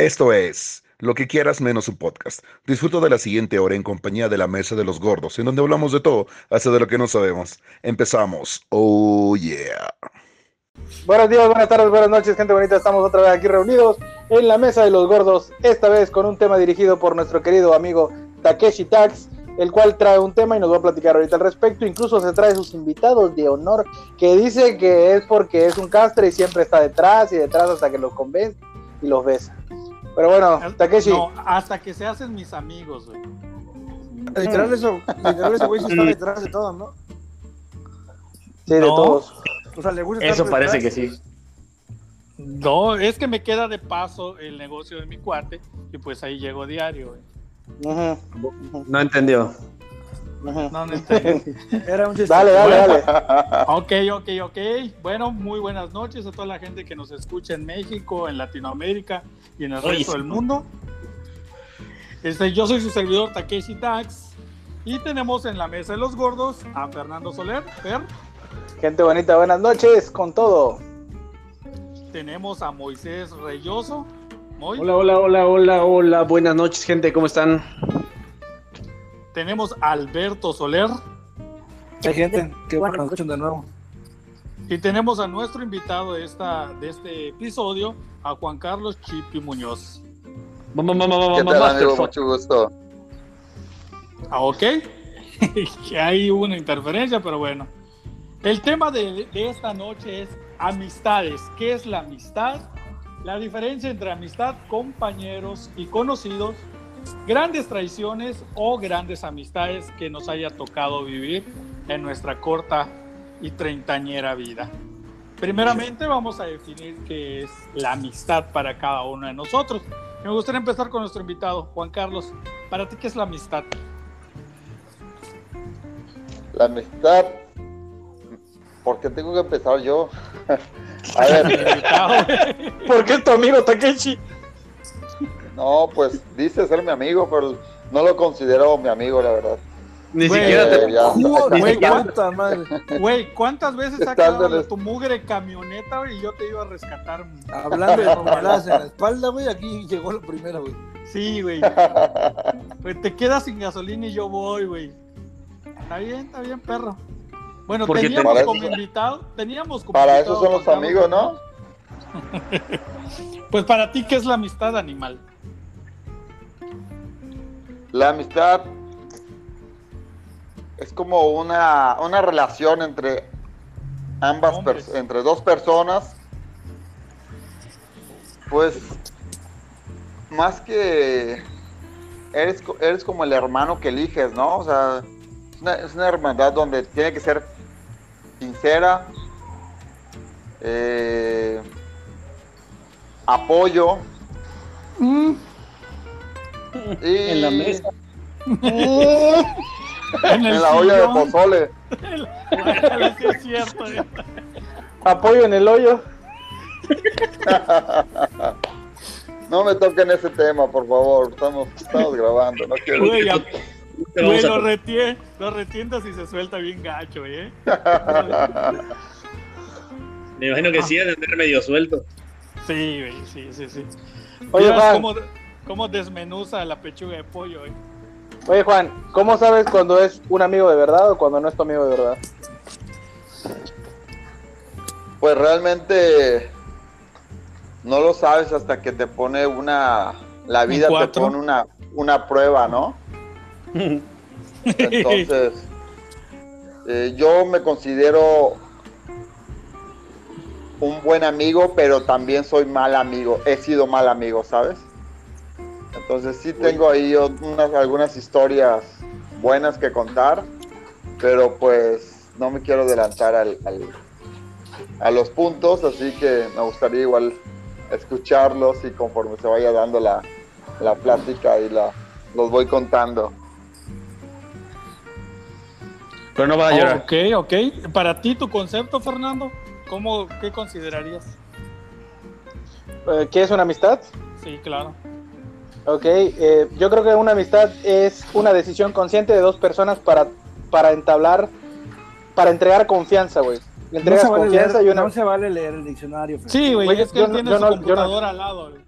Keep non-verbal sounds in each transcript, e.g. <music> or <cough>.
Esto es Lo que quieras menos un podcast. Disfruto de la siguiente hora en compañía de la Mesa de los Gordos, en donde hablamos de todo, hasta de lo que no sabemos. Empezamos. Oh yeah. Buenos días, buenas tardes, buenas noches, gente bonita. Estamos otra vez aquí reunidos en la Mesa de los Gordos, esta vez con un tema dirigido por nuestro querido amigo Takeshi Tax, el cual trae un tema y nos va a platicar ahorita al respecto. Incluso se trae sus invitados de honor, que dice que es porque es un castre y siempre está detrás y detrás hasta que los convence y los besa. Pero bueno, Takeshi. No, hasta que se hacen mis amigos, güey. Literal eso, literal ese güey sí está detrás de todo, ¿no? Sí, de No. todos. O sea, le gusta Eso parece detrás. que sí. No, es que me queda de paso el negocio de mi cuate y pues ahí llego diario, güey. No entendió. No, no entendí. <laughs> Era un chiste. Dale, dale, dale. ok, ok, ok. Bueno, muy buenas noches a toda la gente que nos escucha en México, en Latinoamérica y en el Oye, resto sí. del mundo. Este, yo soy su servidor Takeshi Tax y tenemos en la mesa de los gordos a Fernando Soler, Fer, Gente bonita, buenas noches con todo. tenemos a Moisés Reyoso, Moy, Hola, hola, hola, hola, hola. Buenas noches, gente. ¿Cómo están? tenemos a Alberto Soler Hay gente que bueno, nos escuchan de nuevo. Y tenemos a nuestro invitado de, esta, de este episodio, a Juan Carlos Chipi Muñoz. Mamá, mamá, mamá, ¿Qué tal, amigo? Mucho gusto. Ah, ok. <laughs> que hubo una interferencia, pero bueno. El tema de, de esta noche es amistades. ¿Qué es la amistad? La diferencia entre amistad, compañeros y conocidos, grandes traiciones o grandes amistades que nos haya tocado vivir en nuestra corta y treintañera vida. Primeramente vamos a definir qué es la amistad para cada uno de nosotros. Me gustaría empezar con nuestro invitado, Juan Carlos. ¿Para ti qué es la amistad? La amistad. ¿Por qué tengo que empezar yo? <laughs> A ver. <laughs> ¿Por qué es tu amigo Takeshi? no, pues dice ser mi amigo, pero no lo considero mi amigo, la verdad. Ni Güey, siquiera te. Ya. Joder, Güey, güey, puta madre. Güey, ¿cuántas veces ha quedado en tu mugre camioneta, güey, y yo te iba a rescatar? Hablando de <laughs> pomeladas en la espalda, güey, aquí llegó la primera, güey. Sí, güey. <laughs> Pues te quedas sin gasolina y yo voy, güey. Está bien, está bien, perro. Bueno, Porque teníamos te- como invitado, teníamos como Para invitado eso son los amigos, ¿no? Pues para ti, ¿qué es la amistad animal? La amistad es como una, una relación entre ambas entre dos personas. Pues más que eres, eres como el hermano que eliges, ¿no? O sea, es una, es una hermandad donde tiene que ser sincera, eh, apoyo. Y En la mesa. <laughs> <laughs> En, el en la olla de pozole. Sí, es cierto. Apoyo en el hoyo. No me toquen ese tema, por favor. Estamos, estamos grabando. No quiero. Güey, a- Te güey, vamos a lo, retie- lo retientas y se suelta bien gacho, ¿eh? <laughs> Me imagino que sí, de andar medio suelto. Sí, sí, sí, sí. Oye, cómo, cómo desmenuza la pechuga de pollo, güey. Oye, Juan, ¿cómo sabes cuando es un amigo de verdad o cuando no es tu amigo de verdad? Pues realmente no lo sabes hasta que te pone una. La vida te pone una, una prueba, ¿no? <laughs> Entonces, eh, yo me considero un buen amigo, pero también soy mal amigo. He sido mal amigo, ¿sabes? Entonces sí tengo ahí unas, algunas historias buenas que contar, pero pues no me quiero adelantar al, al- a los puntos, así que me gustaría igual escucharlos y conforme se vaya dando la, la plática y la, los voy contando. Pero no va a llorar. Ok, ok. Para ti, tu concepto, Fernando, ¿cómo, ¿qué considerarías? Eh, ¿Qué es una amistad? Sí, claro. Ok, eh, yo creo que una amistad es una decisión consciente de dos personas para, para entablar, para entregar confianza, güey. No entregas vale confianza leer, y una... no se vale leer el diccionario. Fer. Sí, güey, es que yo él no- tiene yo su no- yo no- computadora al lado, güey.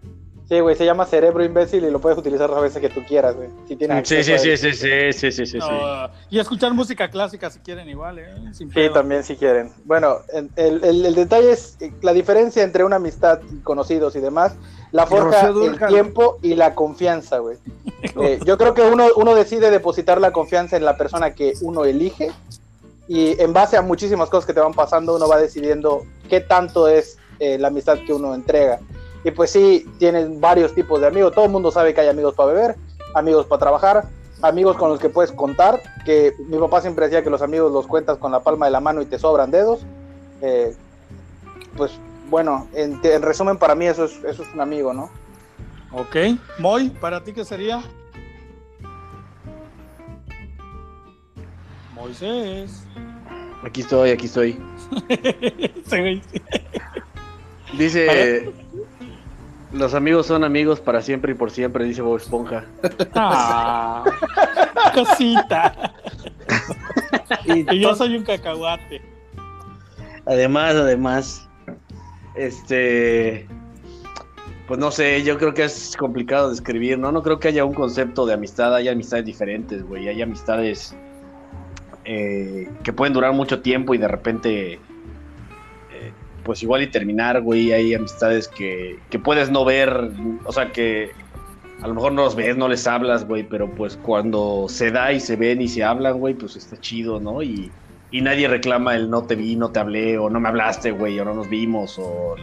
Sí, güey, se llama cerebro imbécil y lo puedes utilizar las veces que tú quieras, güey. Si tienes Sí, sí, a sí, sí, sí, sí, sí, sí, sí. No, y escuchar música clásica si quieren igual, ¿eh? Sin Sí, pedo. también si quieren. Bueno, el, el- el- el detalle es eh, la diferencia entre una amistad y conocidos y demás, la forja el tiempo y la confianza, güey. Eh, yo creo que uno, uno decide depositar la confianza en la persona que uno elige y en base a muchísimas cosas que te van pasando, uno va decidiendo qué tanto es eh, la amistad que uno entrega. Y pues sí, tienen varios tipos de amigos. Todo el mundo sabe que hay amigos para beber, amigos para trabajar, amigos con los que puedes contar. Que mi papá siempre decía que los amigos los cuentas con la palma de la mano y te sobran dedos. Eh, pues bueno, en, en resumen, para mí eso es, eso es un amigo, ¿no? Ok. Moy, ¿para ti qué sería? Moisés. Aquí estoy, aquí estoy. <laughs> Dice, los amigos son amigos para siempre y por siempre, dice Bob Esponja. Ah, <laughs> cosita. Y Y yo soy un cacahuate. Además, además, este, pues no sé, yo creo que es complicado describir, ¿no? No creo que haya un concepto de amistad, hay amistades diferentes, güey, hay amistades eh, que pueden durar mucho tiempo y de repente, eh, pues igual y terminar, güey, hay amistades que, que puedes no ver, o sea, que a lo mejor no los ves, no les hablas, güey, pero pues cuando se da y se ven y se hablan, güey, pues está chido, ¿no? Y, y nadie reclama el no te vi, no te hablé, o no me hablaste, güey, o no nos vimos, o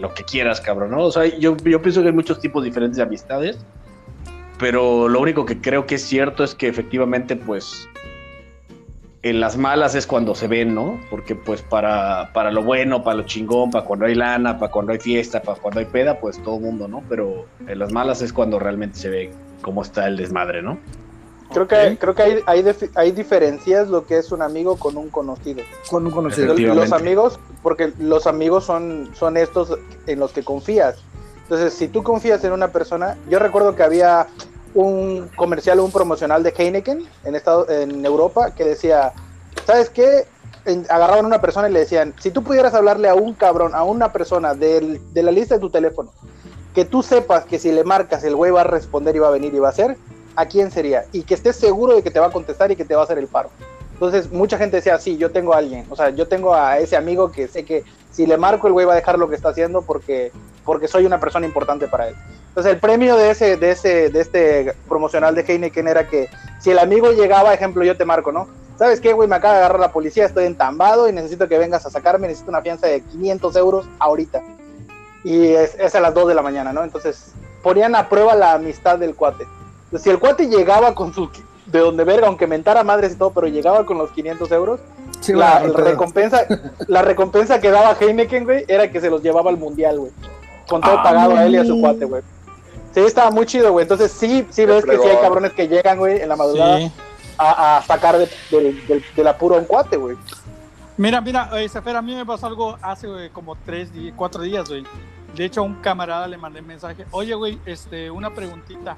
lo que quieras, cabrón, ¿no? O sea, yo, yo pienso que hay muchos tipos diferentes de amistades, pero lo único que creo que es cierto es que efectivamente, pues, en las malas es cuando se ven, ¿no? Porque pues para, para lo bueno, para lo chingón, para cuando hay lana, para cuando hay fiesta, para cuando hay peda, pues todo mundo, ¿no? Pero en las malas es cuando realmente se ve cómo está el desmadre, ¿no? Creo que, creo que hay, hay, hay diferencias lo que es un amigo con un conocido. con un conocido. Los, amigos, porque los amigos son, son estos en los que confías. Entonces, si tú confías en una persona, yo recuerdo que había un comercial, un promocional de Heineken en, Estado, en Europa que decía, ¿sabes qué? En- agarraban a una persona y le decían, si tú pudieras hablarle a un cabrón, a una persona del- de la lista de tu teléfono, que tú sepas que si le marcas el güey va a responder y va a venir y va a hacer, ¿a quién sería? Y que estés seguro de que te va a contestar y que te va a hacer el paro. Entonces, mucha gente decía, sí, yo tengo a alguien, o sea, yo tengo a ese amigo que sé que si le marco el güey va a dejar lo que está haciendo porque, porque soy una persona importante para él. Entonces, el premio de ese, de ese, de este promocional de Heineken era que si el amigo llegaba, ejemplo, yo te marco, ¿no? ¿Sabes qué, güey? Me acaba de agarrar la policía, estoy entambado y necesito que vengas a sacarme, necesito una fianza de 500 euros ahorita. Y es, es a las 2 de la mañana, ¿no? Entonces, ponían a prueba la amistad del cuate. Si el cuate llegaba con su de donde verga, aunque mentara madres y todo, pero llegaba con los 500 euros, Sí, la, bueno, la pero- recompensa, la recompensa que daba Heineken, güey, era que se los llevaba al mundial, güey. Con todo Ah, pagado a él y a su cuate, güey. Sí, estaba muy chido, güey. Entonces sí, sí ves que sí hay cabrones que llegan, güey, en la madrugada Sí. a, a sacar de, del- del- del apuro a un cuate, güey. Mira, mira, eh, Sefer, a mí me pasó algo hace güey, como tres, cuatro días, güey. De hecho, a un camarada le mandé mensaje. Oye, güey, este, una preguntita.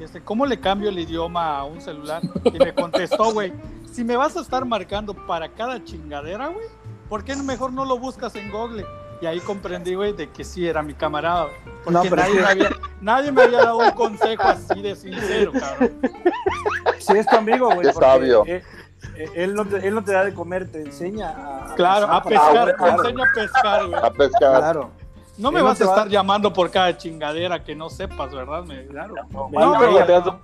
Este, ¿Cómo le cambio el idioma a un celular? Y me contestó, <laughs> güey, si me vas a estar marcando para cada chingadera, güey, ¿por qué mejor no lo buscas en Google? Y ahí comprendí, güey, de que sí era mi camarada. güey. Porque No, pero nadie, es me había, nadie me había dado un consejo así de sincero, cabrón. Si es tu amigo, güey. Porque, sabio. eh, eh, él, no te, él no te da de comer, te enseña a. Claro, a pescar, pescar, güey, te enseña a pescar, güey. A pescar. Claro. No me no vas a va- estar llamando por cada chingadera que no sepas, ¿verdad? Me- Claro. No, No, te das un-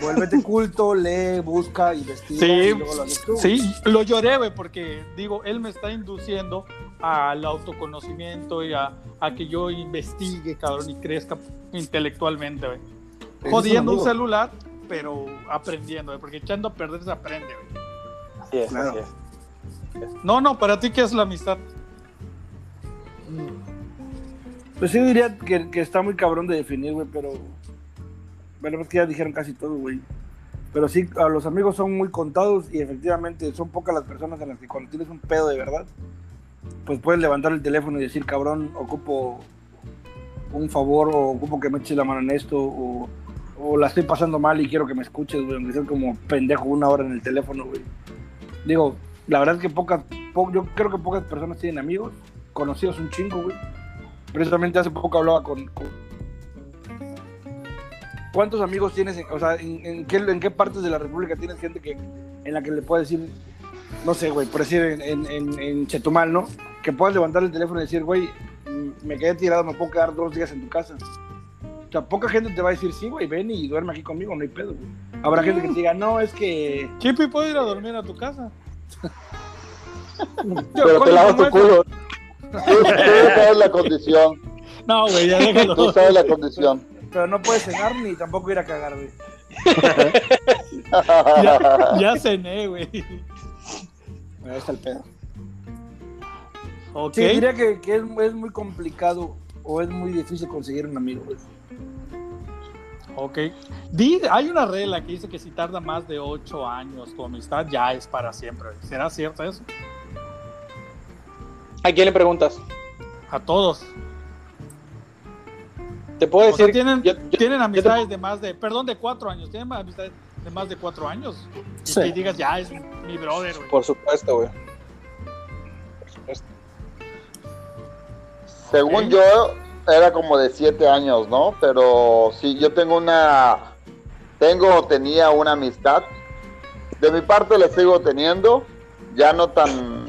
Vuélvete culto, lee, busca, investiga. Sí, y luego lo tú. Sí, lo lloré, güey, porque digo, él me está induciendo al autoconocimiento y a, a que yo investigue, cabrón, y crezca intelectualmente, güey. Jodiendo un celular, pero aprendiendo, güey, porque echando a perder se aprende, güey. Así es, Claro. así es. No, no, para ti, ¿qué es la amistad? Pues sí diría que, que está muy cabrón de definir, güey, pero... Bueno, es que ya dijeron casi todo, güey. Pero sí, los amigos son muy contados y efectivamente son pocas las personas en las que cuando tienes un pedo de verdad, pues puedes levantar el teléfono y decir, cabrón, ocupo un favor o ocupo que me eches la mano en esto o, la estoy pasando mal y quiero que me escuches, güey, aunque sea como pendejo una hora en el teléfono, güey. Digo, la verdad es que pocas, po- yo creo que pocas personas tienen amigos, conocidos un chingo, güey. precisamente hace poco hablaba con, con- ¿Cuántos amigos tienes? en- o sea, en, en qué, en qué partes de la República tienes gente que en la que le puedes decir, no sé, güey, por decir en, en, en, en Chetumal, ¿no? Que puedas levantar el teléfono y decir, güey, mm, me quedé tirado, me puedo quedar dos días en tu casa. O sea, poca gente te va a decir, sí, güey, ven y duerme aquí conmigo, no hay pedo, güey. Habrá gente que te diga, no, es que... Chipi, ¿puedo ir a dormir a tu casa? <laughs> Pero te lavas tu culo. Tú, tú sabes la condición. No, güey, ya déjalo. Tú sabes la condición. Pero no puedes cenar ni tampoco ir a cagar, güey. Ya, ya cené, güey. Ahí está el pedo. Ok. Sí, diría que, que es, es muy complicado o es muy difícil conseguir un amigo, güey. Ok. Di- hay una regla que dice que si tarda más de 8 años tu amistad, ya es para siempre. ¿Será cierto eso? ¿A quién le preguntas? A todos. Te puedo O sea, decir. tienen, yo- yo- tienen amistades de más de, perdón, de 4 años. Tienen amistades de más de 4 años. Y Sí. que digas, ya es mi brother, güey. Por supuesto, güey. Por supuesto. Según yo, era como de siete años, ¿no? Pero sí, yo tengo una, tengo, o tenía una amistad. De mi parte la sigo teniendo, ya no tan,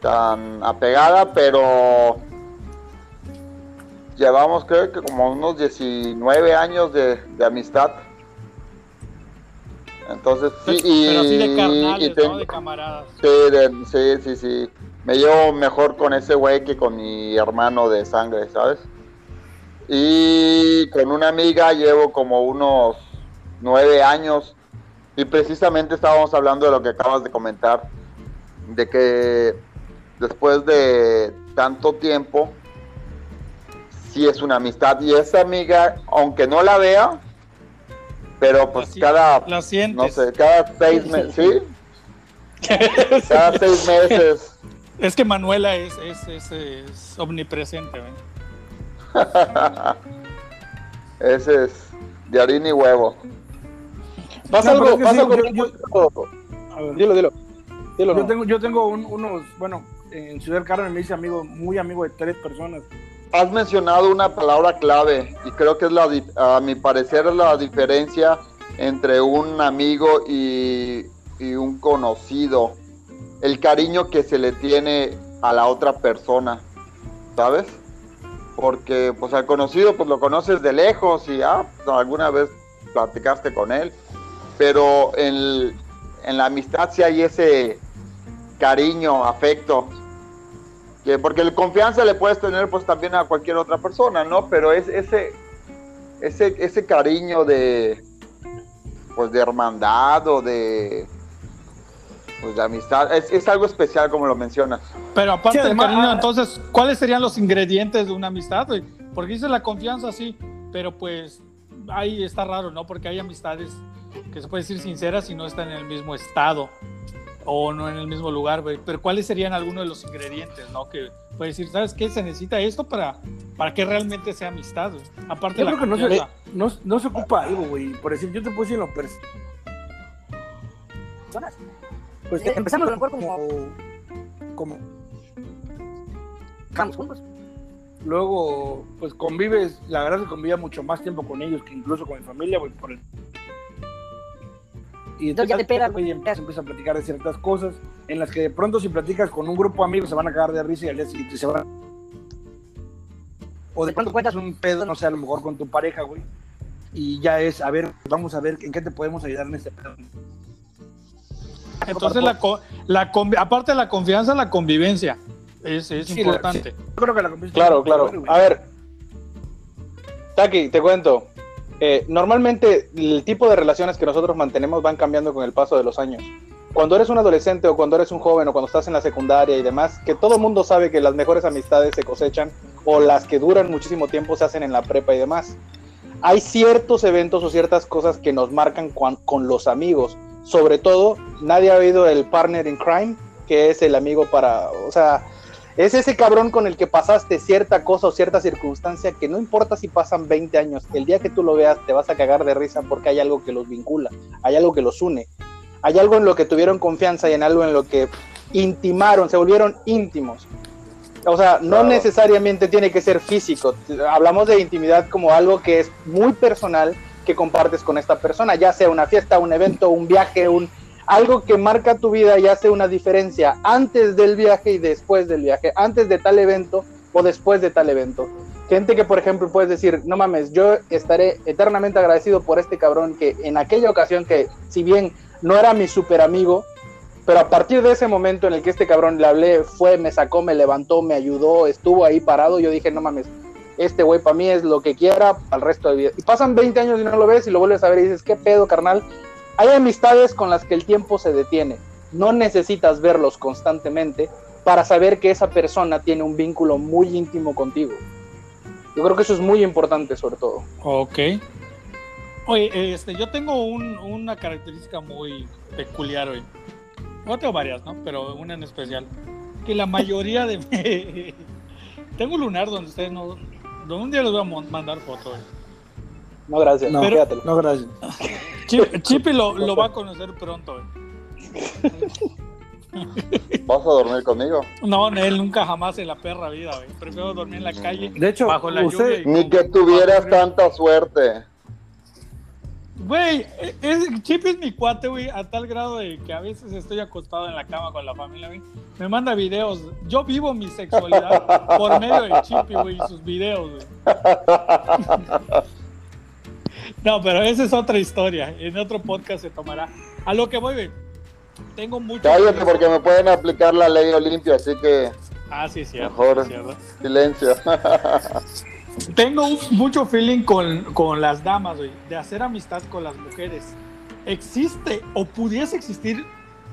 tan apegada, pero llevamos creo que como unos 19 años de, de amistad. Entonces sí, y, Pero así de y carnales, tengo- ¿no? De camaradas. Sí, de- sí, sí, sí. Me llevo mejor con ese güey que con mi hermano de sangre, ¿sabes? Y con una amiga llevo como unos nueve años. Y precisamente estábamos hablando de lo que acabas de comentar. De que después de tanto tiempo, sí es una amistad. Y esa amiga, aunque no la vea, pero pues cada La sientes. no sé, cada seis meses, <laughs> ¿sí? Cada seis meses. Es que Manuela es, es, es, es omnipresente. <laughs> Ese es de harina y huevo. Pasa No, algo, pasa sí, algo yo- yo- curioso. A ver. Dilo, dilo. Dilo, Yo no. tengo, yo tengo un- unos, bueno, en Ciudad Carmen me hice amigo, muy amigo de tres personas. Has mencionado una palabra clave y creo que es la, a mi parecer la diferencia entre un amigo y, y un conocido. El cariño que se le tiene a la otra persona, ¿sabes? Porque pues al conocido pues lo conoces de lejos y ah, pues, alguna vez platicaste con él, pero en, en la amistad sí hay ese cariño, afecto, que porque el confianza le puedes tener pues también a cualquier otra persona, ¿no? Pero es ese ese ese cariño de pues de hermandad o de pues de amistad es, es algo especial como lo mencionas. Pero aparte Sí, del cariño, ah, entonces, ¿cuáles serían los ingredientes de una amistad? Porque dice la confianza, sí, pero pues ahí está raro, ¿no? Porque hay amistades que se puede decir sinceras y no están en el mismo estado o no en el mismo lugar, güey. Pero ¿cuáles serían algunos de los ingredientes, no? Que puede decir, ¿sabes qué? Se necesita esto para, para que realmente sea amistad, güey. Aparte Yo de la creo que no se, no, no se ocupa algo, güey. Por decir, yo te puedo decir en lo pers- personas. Pues que empezamos a lo mejor como. como. Juntos. Luego, pues convives, la verdad que convivía mucho más tiempo con ellos que incluso con mi familia, güey, por el... Y entonces ya te pegas, y empiezas, empiezas a platicar de ciertas cosas en las que de pronto si platicas con un grupo de amigos se van a cagar de risa y al día siguiente se van a... O de pronto cuentas un pedo, no sé, a lo mejor con tu pareja, güey. Y ya es, a ver, vamos a ver en qué te podemos ayudar en este pedo. Entonces, la, co- la aparte de la confianza, la convivencia es, es Sí, la- importante. Yo creo que la convivencia- Claro, claro. A ver, Taki, te cuento. Eh, normalmente el tipo de relaciones que nosotros mantenemos van cambiando con el paso de los años. Cuando eres un adolescente o cuando eres un joven o cuando estás en la secundaria y demás, que todo mundo sabe que las mejores amistades se cosechan o las que duran muchísimo tiempo se hacen en la prepa y demás. Hay ciertos eventos o ciertas cosas que nos marcan con los amigos. Sobre todo, nadie ha oído el partner in crime, que es el amigo para, o sea, es ese cabrón con el que pasaste cierta cosa o cierta circunstancia que no importa si pasan 20 años, el día que tú lo veas te vas a cagar de risa porque hay algo que los vincula, hay algo que los une, hay algo en lo que tuvieron confianza y en algo en lo que intimaron, se volvieron íntimos. O sea, no Claro. necesariamente tiene que ser físico. Hablamos de intimidad como algo que es muy personal que compartes con esta persona, ya sea una fiesta, un evento, un viaje, un algo que marca tu vida y hace una diferencia antes del viaje y después del viaje, antes de tal evento o después de tal evento. Gente que, por ejemplo, puedes decir, no mames, yo estaré eternamente agradecido por este cabrón que en aquella ocasión que, si bien no era mi super amigo, pero a partir de ese momento en el que este cabrón le hablé, fue, me sacó, me levantó, me ayudó, estuvo ahí parado, yo dije, no mames, este güey para mí es lo que quiera al resto de vida. Y pasan 20 años y no lo ves y lo vuelves a ver y dices, ¿qué pedo, carnal? Hay amistades con las que el tiempo se detiene. No necesitas verlos constantemente para saber que esa persona tiene un vínculo muy íntimo contigo. Yo creo que eso es muy importante, sobre todo. Ok. Oye, este, yo tengo un- una característica muy peculiar hoy. Bueno, tengo varias, ¿no? Pero una en especial. Que la mayoría de... <laughs> tengo un lunar donde ustedes no... Donde un día les voy a mandar foto. Eh. No, gracias. No, Pero- quédatelo. no, gracias. <laughs> Chip- Chippy lo, lo va a conocer pronto. eh. <laughs> ¿Vas a dormir conmigo? No, él nunca jamás en la perra vida, güey. Prefiero dormir en la calle. De hecho, bajo la usted- lluvia. Ni que tuvieras tanta suerte. Güey, e- es- Chip es mi cuate, güey, a tal grado de que a veces estoy acostado en la cama con la familia, güey. Me manda videos. Yo vivo mi sexualidad por medio de Chippy, güey, y sus videos, güey. <laughs> No, pero esa es otra historia. En otro podcast se tomará. A lo que voy, güey. Tengo mucho. Cállate porque me pueden aplicar la ley Olimpia, así que Ah, sí, es cierto. Mejor. sí, cierto. silencio. <laughs> Tengo mucho feeling con, con las damas, güey, de hacer amistad con las mujeres. ¿Existe o pudiese existir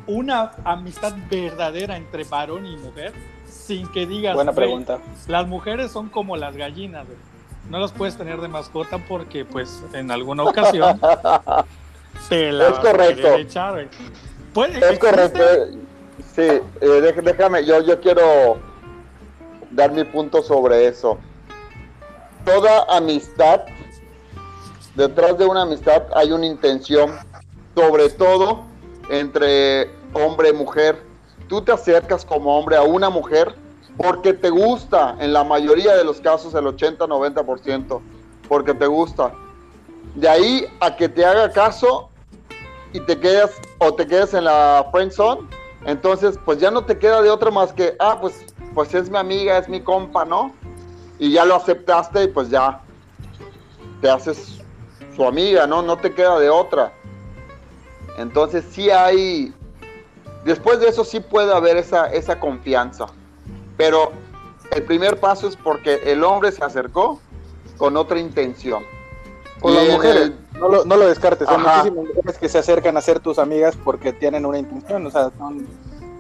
una amistad verdadera entre varón y mujer? Sin que digas, Buena güey, pregunta. las mujeres son como las gallinas, güey. No las puedes tener de mascota porque, pues, en alguna ocasión <laughs> te la Es correcto. echar. Puede- Es ¿existe? correcto. Sí, eh, déjame, yo, yo quiero dar mi punto sobre eso. Toda amistad, detrás de una amistad hay una intención, sobre todo entre hombre y mujer. Tú te acercas como hombre a una mujer porque te gusta, en la mayoría de los casos, el 80-90%, porque te gusta. De ahí a que te haga caso y te quedas o te quedas en la friend zone, entonces pues ya no te queda de otra más que, ah, pues, pues es mi amiga, es mi compa, ¿no? Y ya lo aceptaste y pues ya te haces su amiga, ¿no? No te queda de otra. Entonces sí hay, después de eso sí puede haber esa, esa confianza, pero el primer paso es porque el hombre se acercó con otra intención. Con Y las mujeres, el- no lo, no lo descartes. Hay Ajá. muchísimas mujeres que se acercan a ser tus amigas porque tienen una intención. O sea, son,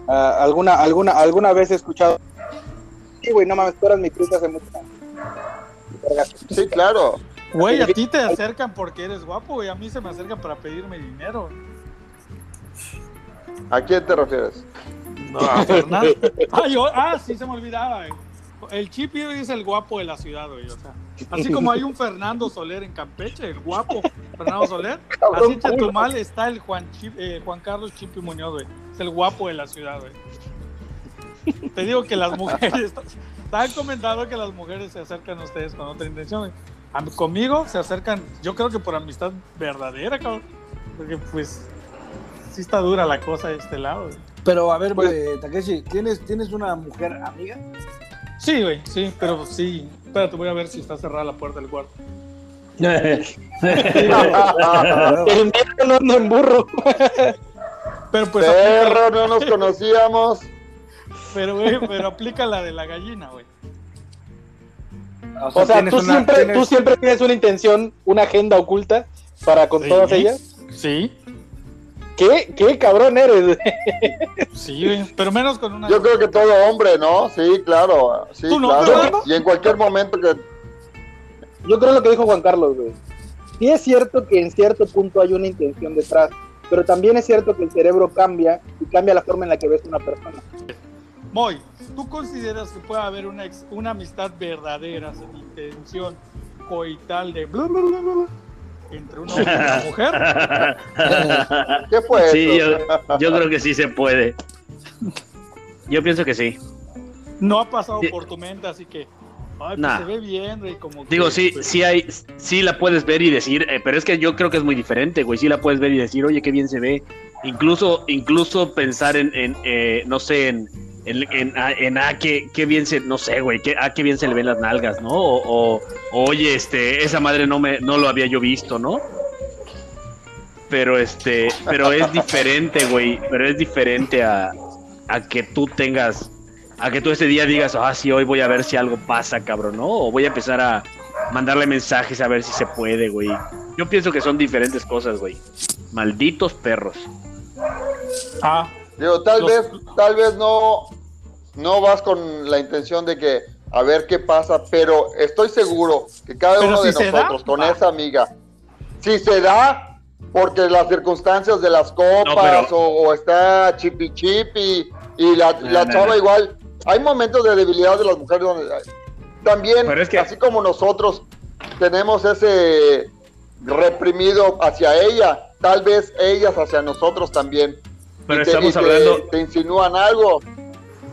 ah, alguna, alguna, alguna vez he escuchado. Sí, güey, no mames, tú eras mi truca hace mucho tiempo". Vergas. Sí, claro. Güey, a ti te acercan porque eres guapo, güey. A mí se me acercan para pedirme dinero. ¿A quién te refieres? No. <laughs> Ah, yo- ah, sí, se me olvidaba. güey. El Chippy es el guapo de la ciudad, güey. O sea, así como hay un Fernando Soler en Campeche, el guapo Fernando Soler, <laughs> así en Chetumal está el Juan, Chip- eh, Juan Carlos Chippy Muñoz, güey. Es el guapo de la ciudad, güey. Te digo que las mujeres, <laughs> están comentando que las mujeres se acercan a ustedes con otra intención, güey. A mí- conmigo se acercan, yo creo que por amistad verdadera, cabrón. Porque pues sí está dura la cosa de este lado, güey. Pero a ver, Pues- eh, Takeshi, ¿tienes, ¿tienes una mujer amiga? Sí, güey, sí, pero sí. Espérate, voy a ver si está cerrada la puerta del cuarto. <laughs> El negro no anda en burro. Pero pues Perro, no nos conocíamos. pero, güey, pero aplica la de la gallina, güey. O sea, tienes tú, una- siempre, tienes- tú siempre tienes una intención, una agenda oculta para con Sí. todas ellas. Sí, ¿Qué, qué cabrón eres? sí. Pero menos con una. Yo creo que todo hombre, ¿no? Sí, claro. Sí, ¿Tú no, claro. Y en cualquier momento que Yo creo lo que dijo Juan Carlos, güey. Sí es cierto que en cierto punto hay una intención detrás, pero también es cierto que el cerebro cambia y cambia la forma en la que ves una persona. Moy, ¿tú consideras que puede haber una, ex- una amistad verdadera, sin intención coital de bla, bla, bla, bla, bla, entre un hombre y una mujer? <laughs> ¿Qué fue Sí, eso? yo, yo creo que sí se puede. Yo pienso que sí. no ha pasado Sí. por tu mente, así que. Ay, pues Nah. se ve bien, güey. Como Digo, que, sí, pues, sí hay, sí la puedes ver y decir, eh, pero es que yo creo que es muy diferente, güey. Sí la puedes ver y decir, oye, qué bien se ve. Incluso, incluso pensar en, en eh, no sé, en, en, en, ah, en, ah, qué, bien se, no sé, güey, qué, ah, qué bien se le ven las nalgas, ¿no? O, o, oye, este, esa madre no me, no lo había yo visto, ¿no? Pero este, pero es diferente, güey. Pero es diferente a, a que tú tengas, a que tú ese día digas, ah, sí, hoy voy a ver si algo pasa, cabrón, ¿no? O voy a empezar a mandarle mensajes a ver si se puede, güey. Yo pienso que son diferentes cosas, güey. Malditos perros. Ah, Digo, tal Los- vez, tal vez no, no vas con la intención de que a ver qué pasa, pero estoy seguro que cada Pero uno si de da, nosotros con va. esa amiga, si se da, porque las circunstancias de las copas pero- o, o está chipi chipi y la, No, la no, chava no. igual, hay momentos de debilidad de las mujeres donde también, Pero es que- así como nosotros tenemos ese reprimido hacia ella, tal vez ellas hacia nosotros también. Pero Y te- estamos y te- hablando, Te insinúan algo.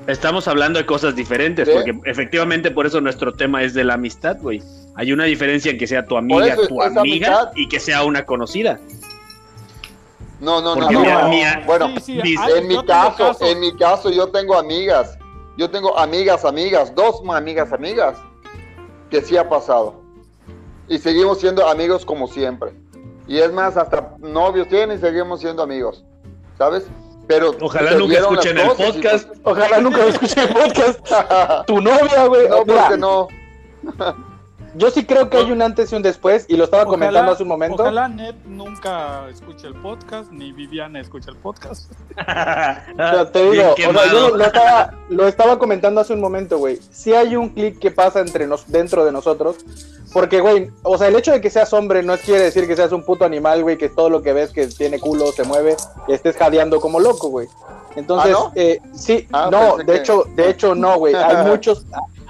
estamos hablando de cosas diferentes, ¿Sí? porque efectivamente por eso nuestro tema es de la amistad, güey. Hay una diferencia en que sea tu amiga, eso, tu amiga, amistad. y que sea una conocida. No, no, no. Porque no. Bueno, sí, sí, en mi caso, casos. en mi caso yo tengo amigas. Yo tengo amigas, amigas, dos amigas, amigas, que sí ha pasado. Y seguimos siendo amigos como siempre. Y es más, hasta novios tienen y seguimos siendo amigos. ¿Sabes? Pero Ojalá nunca escuchen el cosas podcast. Ojalá nunca <laughs> escuche el podcast. Tu novia, güey. no, porque no. <laughs> Yo sí creo que hay un antes y un después, y lo estaba ojalá- comentando hace un momento. Ojalá Ned nunca escuche el podcast, ni Viviana escuche el podcast. <laughs> Pero te digo, o sea, yo lo estaba, lo estaba comentando hace un momento, güey. Sí hay un clic que pasa entre nos, dentro de nosotros. Porque, güey, o sea, el hecho de que seas hombre no quiere decir que seas un puto animal, güey, que todo lo que ves que tiene culo, se mueve, y estés jadeando como loco, güey. Entonces, ¿Ah, no? eh, sí, Ah, no, de que- hecho, de hecho no, güey. <laughs> Hay muchos,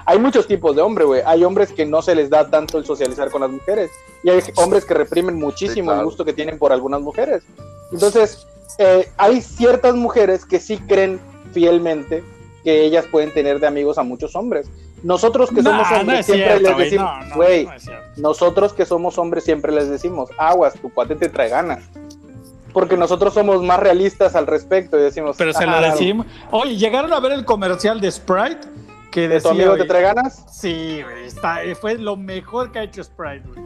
hay muchos tipos de hombre, güey. Hay hombres que no se les da tanto el socializar con las mujeres. Y hay hombres que reprimen muchísimo claro. el gusto que tienen por algunas mujeres. Entonces, eh, hay ciertas mujeres que sí creen fielmente que ellas pueden tener de amigos a muchos hombres. Nosotros que somos hombres no siempre cierto, les decimos, güey, no nosotros que somos hombres siempre les decimos, aguas, tu cuate te trae ganas. Porque nosotros somos más realistas al respecto y decimos, Pero se lo "Ah, decimos. Oye, ¿llegaron a ver el comercial de Sprite? Que ¿De tu amigo te trae ganas? Sí, güey, está, fue lo mejor que ha hecho Sprite, güey.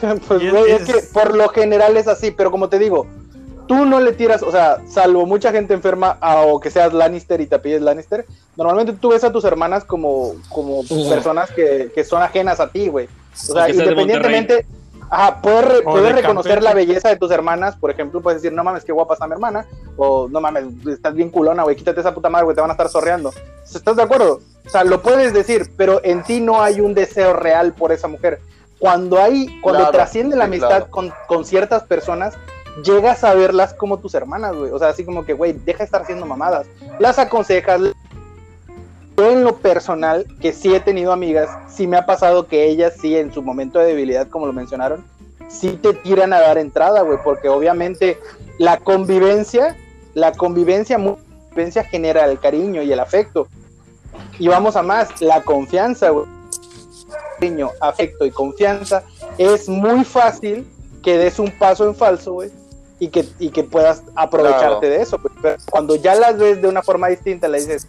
<laughs> pues, es- güey, es, es- que por lo general es así, pero como te digo, tú no le tiras, o sea, salvo mucha gente enferma a- o que seas Lannister y te apellides Lannister, normalmente tú ves a tus hermanas como, como personas que, que son ajenas a ti, güey. O sea, de independientemente, ajá, puedes, re- puedes de reconocer la belleza de tus hermanas, por ejemplo, puedes decir, no mames, qué guapa está mi hermana, o no mames, estás bien culona, güey, quítate esa puta madre, güey, te van a estar sorreando. ¿Estás de acuerdo? O sea, lo puedes decir, pero en ti no hay un deseo real por esa mujer. Cuando hay, cuando Claro, trasciende la amistad claro. con, con ciertas personas, llegas a verlas como tus hermanas, güey. O sea, así como que, güey, deja de estar haciendo mamadas. Las aconsejas. Yo en lo personal, que sí he tenido amigas, sí me ha pasado que ellas sí, en su momento de debilidad, como lo mencionaron, sí te tiran a dar entrada, güey, porque obviamente la convivencia, la convivencia, convivencia genera el cariño y el afecto. Y vamos a más, la confianza, güey. Cariño, afecto y confianza es muy fácil que des un paso en falso, güey, y que, y que puedas aprovecharte Claro. de eso. Pero cuando ya las ves de una forma distinta, le dices,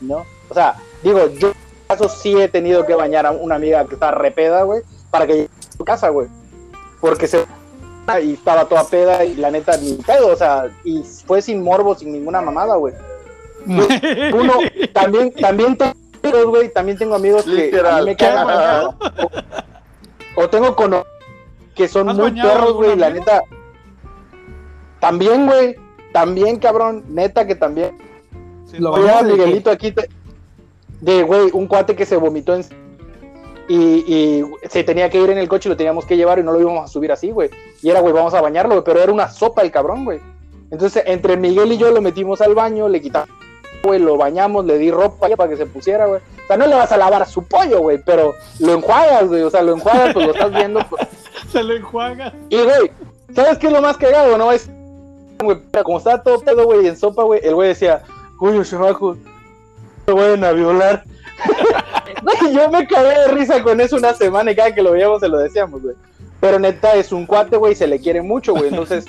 ¿no? O sea, digo, yo en caso sí he tenido que bañar a una amiga que está repeda, güey, para que llegue a su casa, güey. Porque se y estaba toda peda y la neta ni pedo, o sea, y fue sin morbo, sin ninguna mamada, güey. <laughs> Uno, también, también tengo amigos, güey, también tengo amigos que a mí me mal, o, o tengo con que son ¿Has muy bañado perros, güey, la neta. También, güey, también, cabrón, neta que también. Lo Oye? Miguelito, aquí te... De, güey, un cuate que se vomitó en... Y, y se tenía que ir en el coche y lo teníamos que llevar y no lo íbamos a subir así, güey. Y era, güey, vamos a bañarlo, güey, pero era una sopa el cabrón, güey. Entonces, entre Miguel y yo lo metimos al baño, le quitamos, güey, lo bañamos, le di ropa para que se pusiera, güey. O sea, no le vas a lavar su pollo, güey, pero lo enjuagas, güey. O sea, lo enjuagas, pues lo estás viendo. pues. <laughs> Se lo enjuaga. Y, güey, ¿sabes qué es lo más cagado? No es, güey, como estaba todo pedo, güey, en sopa, güey, el güey decía, uy, chamaco, Me vayan a violar. Güey, <laughs> yo me cagué de risa con eso una semana y cada que lo veíamos se lo decíamos, güey. Pero neta, es un cuate, güey, se le quiere mucho, güey. Entonces,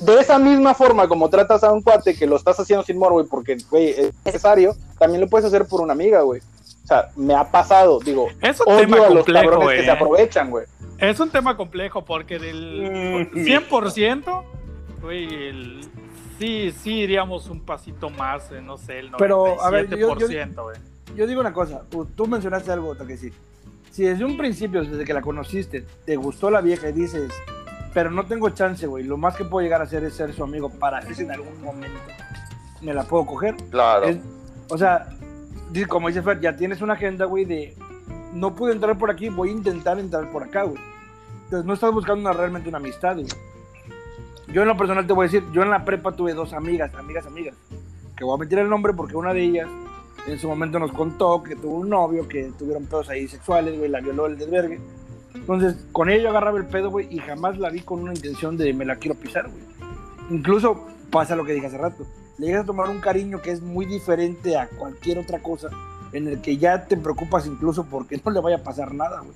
de esa misma forma como tratas a un cuate que lo estás haciendo sin mor, güey, porque, güey, es necesario, también lo puedes hacer por una amiga, güey. O sea, me ha pasado, digo, Es un odio tema a los complejo, cabrones güey. que se aprovechan, güey. Es un tema complejo porque del 100%, güey, el- sí, sí iríamos un pasito más, eh, no sé, el 97%, Pero, a ver, yo- yo- digo una cosa, tú- tú mencionaste algo, Takeshi. Si desde un principio, desde que la conociste, te gustó la vieja y dices, pero no tengo chance, güey, lo más que puedo llegar a hacer es ser su amigo para que si en algún momento me la puedo coger. Claro. Es- o sea, como dice Fer, ya tienes una agenda, güey, de no pude entrar por aquí, voy a intentar entrar por acá, güey. Entonces no estás buscando una, realmente una amistad, güey. Yo en lo personal te voy a decir, yo en la prepa tuve dos amigas, amigas, amigas, que voy a meter el nombre porque una de ellas en su momento nos contó que tuvo un novio, que tuvieron pedos ahí sexuales, güey, la violó el desvergue. Entonces, con ella yo agarraba el pedo, güey, y jamás la vi con una intención de me la quiero pisar, güey. Incluso pasa lo que dije hace rato. Le llegas a tomar un cariño que es muy diferente a cualquier otra cosa, en el que ya te preocupas incluso porque <laughs> no le vaya a pasar nada, güey.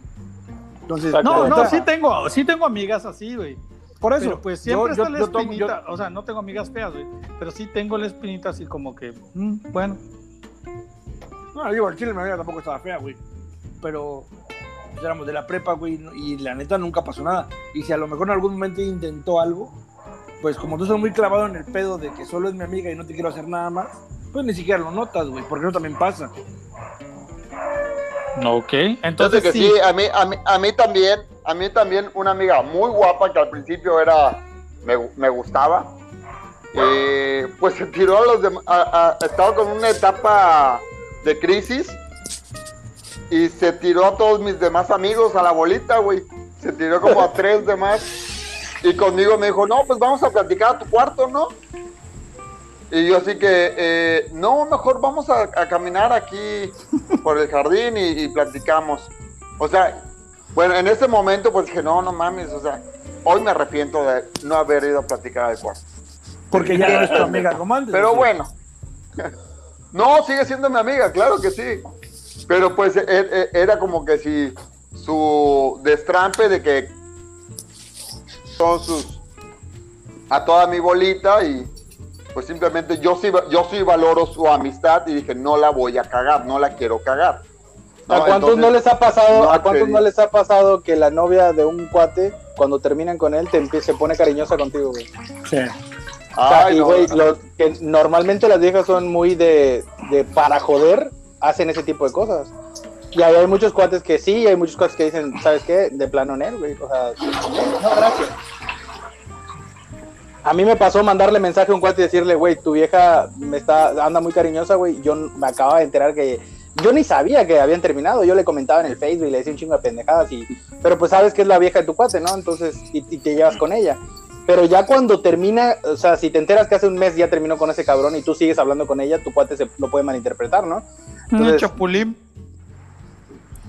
Entonces, No, no, sí tengo, sí tengo amigas así, güey. Por eso, Pero pues siempre yo- está la yo tomo- yo- espinita, o sea, no tengo amigas feas, güey, pero sí tengo la espinita así como que, mm, bueno, No, digo, el chile mi amiga tampoco estaba fea, güey. Pero pues, éramos de la prepa, güey, no- y la neta nunca pasó nada. Y si a lo mejor en algún momento intentó algo, pues como tú estás muy clavado en el pedo de que solo es mi amiga y no te quiero hacer nada más, pues ni siquiera lo notas, güey, porque eso también pasa. Ok, Entonces que sí, sí, a mí, a mí, a mí también, a mí también una amiga muy guapa que al principio era, me, me gustaba, eh, pues se tiró a los demás, estaba con una etapa de crisis y se tiró a todos mis demás amigos a la bolita, güey, se tiró como a <laughs> tres demás y conmigo me dijo, no, pues vamos a platicar a tu cuarto, ¿no? Y yo así que, eh, no, mejor vamos a, a caminar aquí <laughs> por el jardín y, y platicamos. O sea, bueno, en ese momento pues dije, no, no mames, o sea, hoy me arrepiento de no haber ido a platicar al cuarto. Porque ya no es tu amiga como antes. Pero bueno, <laughs> no, sigue siendo mi amiga, claro que sí. Pero pues e- e- era como que si su destrampe de que son sus a toda mi bolita y pues simplemente yo sí, yo sí valoro su amistad y dije no la voy a cagar, no la quiero cagar. ¿A cuántos no les ha pasado, no a cuántos no les ha pasado que la novia de un cuate, cuando terminan con él, te se pone cariñosa contigo, güey? Sí. O sea, ay, y no, güey, lo que normalmente las viejas son muy de, de para joder, hacen ese tipo de cosas. Y ahí hay muchos cuates que sí, y hay muchos cuates que dicen, ¿sabes qué? De plano Nel, güey. O sea, no, gracias. A mí me pasó mandarle mensaje a un cuate y decirle, güey, tu vieja me está, anda muy cariñosa, güey. Yo me acababa de enterar que yo ni sabía que habían terminado. Yo le comentaba en el Facebook y le decía un chingo de pendejadas. Y, pero pues sabes que es la vieja de tu cuate, ¿no? Entonces, y, y te llevas con ella. Pero ya cuando termina, o sea, si te enteras que hace un mes ya terminó con ese cabrón y tú sigues hablando con ella, tu cuate se lo puede malinterpretar, ¿no? un entonces- chapulín.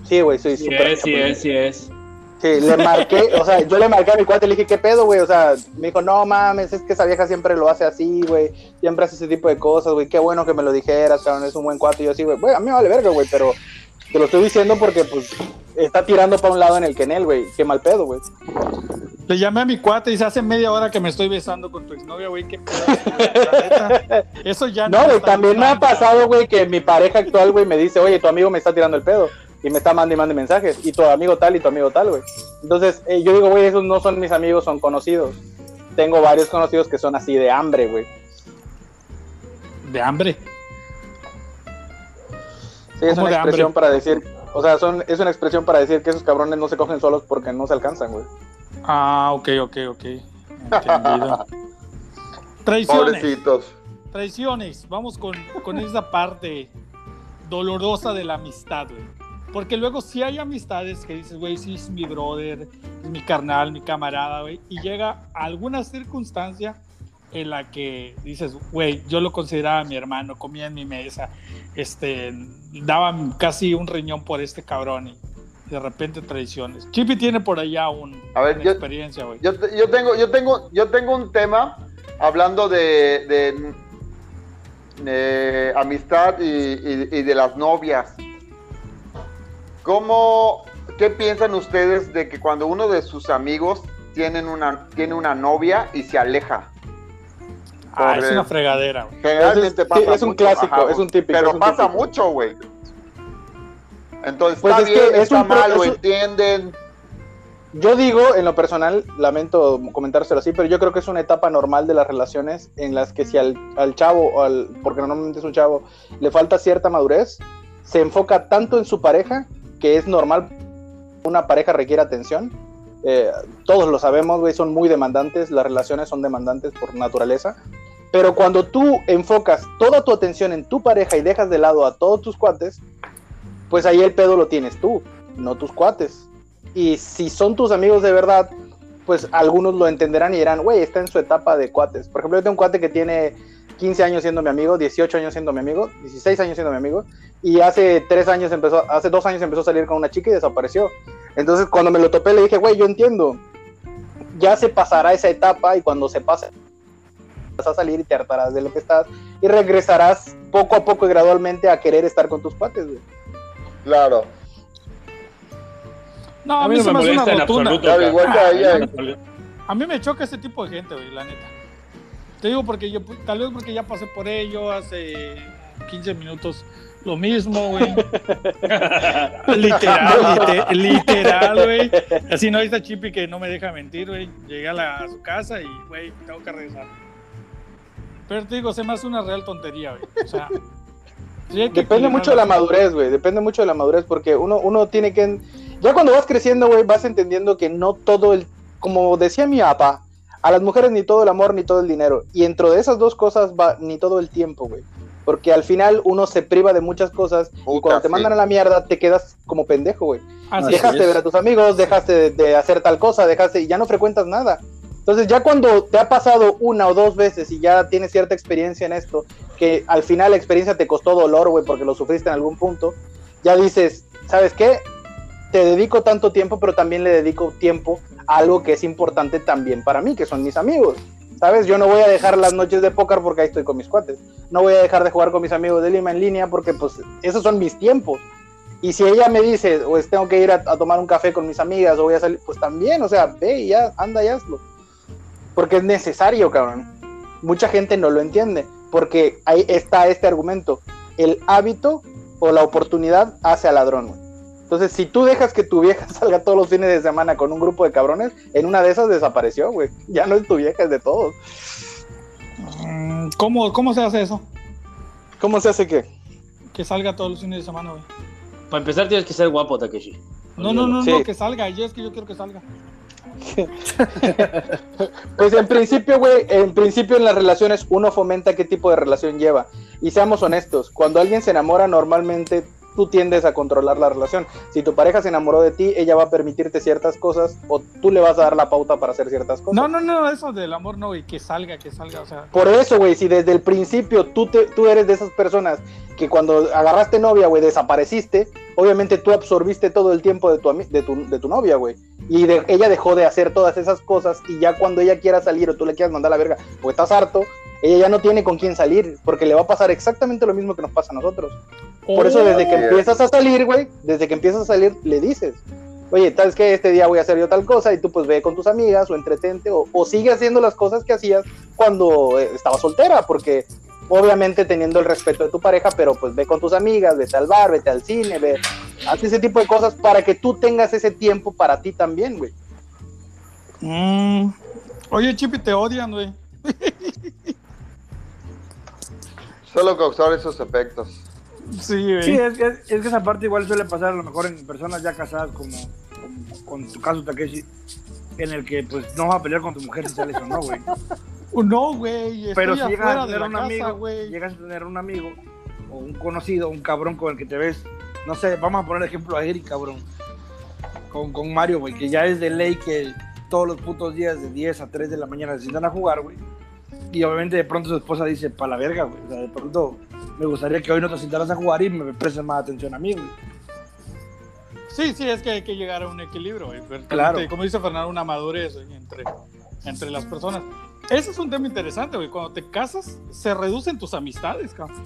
Sí, güey, soy Sí súper. es, sí es, sí es. Sí, le marqué, o sea, yo le marqué a mi cuate y le dije, ¿qué pedo, güey? O sea, me dijo, no mames, es que esa vieja siempre lo hace así, güey. Siempre hace ese tipo de cosas, güey. Qué bueno que me lo dijeras, cabrón, es un buen cuate. Y yo así, güey, güey, a mí me vale verga, güey, pero te lo estoy diciendo porque, pues, está tirando para un lado en el que en él, güey. Qué mal pedo, güey. Le llamé a mi cuate y dice, hace media hora que me estoy besando con tu exnovia, güey, qué pedo. <laughs> Eso ya No, güey, está también me ha pasado, güey, que mi pareja actual, güey, me dice, oye, tu amigo me está tirando el pedo. Y me está mandando y mande mensajes. Y tu amigo tal y tu amigo tal, güey. Entonces, eh, yo digo, güey, esos no son mis amigos, son conocidos. Tengo varios conocidos que son así de hambre, güey. De hambre. Sí, es ¿Cómo una expresión hambre? para decir, o sea, son, es una expresión para decir que esos cabrones no se cogen solos porque no se alcanzan, güey. Ah, ok, ok, ok. Entendido. <laughs> Traiciones. Pobrecitos. Traiciones. Vamos con, con esa parte dolorosa de la amistad, güey. Porque luego sí hay amistades que dices, güey, sí es mi brother, es mi carnal, mi camarada, güey. Y llega alguna circunstancia en la que dices, güey, yo lo consideraba mi hermano, comía en mi mesa, este, daba casi un riñón por este cabrón y de repente traiciones. Chippy tiene por allá un, A ver, una yo- experiencia, güey. Yo, yo tengo, yo tengo, yo tengo un tema hablando de, de eh, amistad y, y- y de las novias. ¿Cómo, qué piensan ustedes de que cuando uno de sus amigos tienen una, tiene una novia y se aleja? Ah, es una fregadera. Generalmente Es- pasa es un mucho, clásico, es un típico, Pero un pasa típico. mucho, güey. Entonces, Pues está es que bien, es está un mal, lo entienden. Yo digo, en lo personal, lamento comentárselo así, pero yo creo que es una etapa normal de las relaciones en las que si al, al chavo, o al, porque normalmente es un chavo, le falta cierta madurez, se enfoca tanto en su pareja que es normal una pareja requiere atención. Eh, todos lo sabemos, güey, son muy demandantes, las relaciones son demandantes por naturaleza. Pero cuando tú enfocas toda tu atención en tu pareja y dejas de lado a todos tus cuates, pues ahí el pedo lo tienes tú, no tus cuates. Y si son tus amigos de verdad, pues algunos lo entenderán y dirán, güey, está en su etapa de cuates. Por ejemplo, yo tengo un cuate que tiene 15 años siendo mi amigo, 18 años siendo mi amigo, 16 años siendo mi amigo, y hace 3 años empezó, hace 2 años empezó a salir con una chica y desapareció. Entonces, cuando me lo topé, le dije, güey, yo entiendo, ya se pasará esa etapa y cuando se pase, vas a salir y te hartarás de lo que estás y regresarás poco a poco y gradualmente a querer estar con tus cuates, güey. Claro. No, a, A mí, no se me me hace una rotunda. absoluto. Claro, ca- igual que a ella. <laughs> A mí me choca ese tipo de gente, güey, la neta. Te digo porque yo, tal vez porque ya pasé por ello hace 15 minutos. Lo mismo, güey. <laughs> literal, lite- literal, güey. Así no, ahí está Chippy que no me deja mentir, güey. Llegué a, la- a su casa y, güey, tengo que regresar. Pero te digo, se me hace una real tontería, güey. O sea, sí Depende mucho de la madurez, güey. Depende mucho de la madurez porque uno, uno tiene que... Ya cuando vas creciendo, güey, vas entendiendo que no todo el... Como decía mi papá, a las mujeres ni todo el amor ni todo el dinero. Y dentro de esas dos cosas va ni todo el tiempo, güey. Porque al final uno se priva de muchas cosas y cuando te sí. mandan a la mierda te quedas como pendejo, güey. Así dejaste de ver a tus amigos, dejaste de, de hacer tal cosa, dejaste y ya no frecuentas nada. Entonces ya cuando te ha pasado una o dos veces y ya tienes cierta experiencia en esto, que al final la experiencia te costó dolor, güey, porque lo sufriste en algún punto, ya dices, ¿sabes qué? Te dedico tanto tiempo, pero también le dedico tiempo a algo que es importante también para mí, que son mis amigos. ¿Sabes? Yo no voy a dejar las noches de póker porque ahí estoy con mis cuates. No voy a dejar de jugar con mis amigos de Lima en línea porque pues esos son mis tiempos. Y si ella me dice, pues tengo que ir a, tomar un café con mis amigas o voy a salir, pues también, o sea, ve y ya, anda y hazlo. Porque es necesario, cabrón. Mucha gente no lo entiende, porque ahí está este argumento. El hábito o la oportunidad hace al ladrón, güey. Entonces, si tú dejas que tu vieja <laughs> salga todos los fines de semana con un grupo de cabrones, en una de esas desapareció, güey. Ya no es tu vieja, es de todos. Mm, ¿Cómo, ¿Cómo se hace eso? ¿Cómo se hace que? Que salga todos los fines de semana, güey. Para empezar tienes que ser guapo, Takeshi. No, no, no, Sí. no, que salga. Yo es que yo quiero que salga. <laughs> Pues en principio, güey, en principio en las relaciones uno fomenta qué tipo de relación lleva. Y seamos honestos, cuando alguien se enamora normalmente tú tiendes a controlar la relación. Si tu pareja se enamoró de ti, ella va a permitirte ciertas cosas o tú le vas a dar la pauta para hacer ciertas cosas. No, no, no, eso del amor no, güey. Que salga, que salga. O sea, Por eso, güey, si desde el principio tú, te, tú eres de esas personas que cuando agarraste novia, güey, desapareciste, obviamente tú absorbiste todo el tiempo de tu, de tu, de tu novia, güey. Y de- ella dejó de hacer todas esas cosas y ya cuando ella quiera salir o tú le quieras mandar la verga porque estás harto, ella ya no tiene con quién salir porque le va a pasar exactamente lo mismo que nos pasa a nosotros. Por eso desde que empiezas a salir, güey, desde que empiezas a salir, le dices, oye, tal vez que este día voy a hacer yo tal cosa y tú pues ve con tus amigas o entretente o, o sigue haciendo las cosas que hacías cuando eh, estaba soltera, porque obviamente teniendo el respeto de tu pareja, pero pues ve con tus amigas, vete al bar, vete al cine, ve, haz ese tipo de cosas para que tú tengas ese tiempo para ti también, güey. Mm. Oye, Chipi, te odian, güey. <laughs> Solo causar esos efectos. Sí, güey. Sí, es, que- es que esa parte igual suele pasar a lo mejor en personas ya casadas, como, como con tu caso, Takeshi, en el que pues no vas a pelear con tu mujer si sales o no, güey. <laughs> No, güey. Pero si llegas a tener un casa, amigo, güey. llegas a tener un amigo o un conocido, un cabrón con el que te ves, no sé, vamos a poner ejemplo a Eric, cabrón, con, con Mario, güey, que ya es de ley que todos los putos días de 10 a 3 de la mañana se sientan a jugar, güey. Y obviamente de pronto su esposa dice, pa' la verga, güey. O sea, de pronto me gustaría que hoy no te sentaras a jugar y me prestes más atención a mí, güey. Sí, sí, es que hay que llegar a un equilibrio, Claro. Como dice Fernando, una madurez güey, entre, entre las personas. Ese es un tema interesante, güey. Cuando te casas, se reducen tus amistades, cabrón.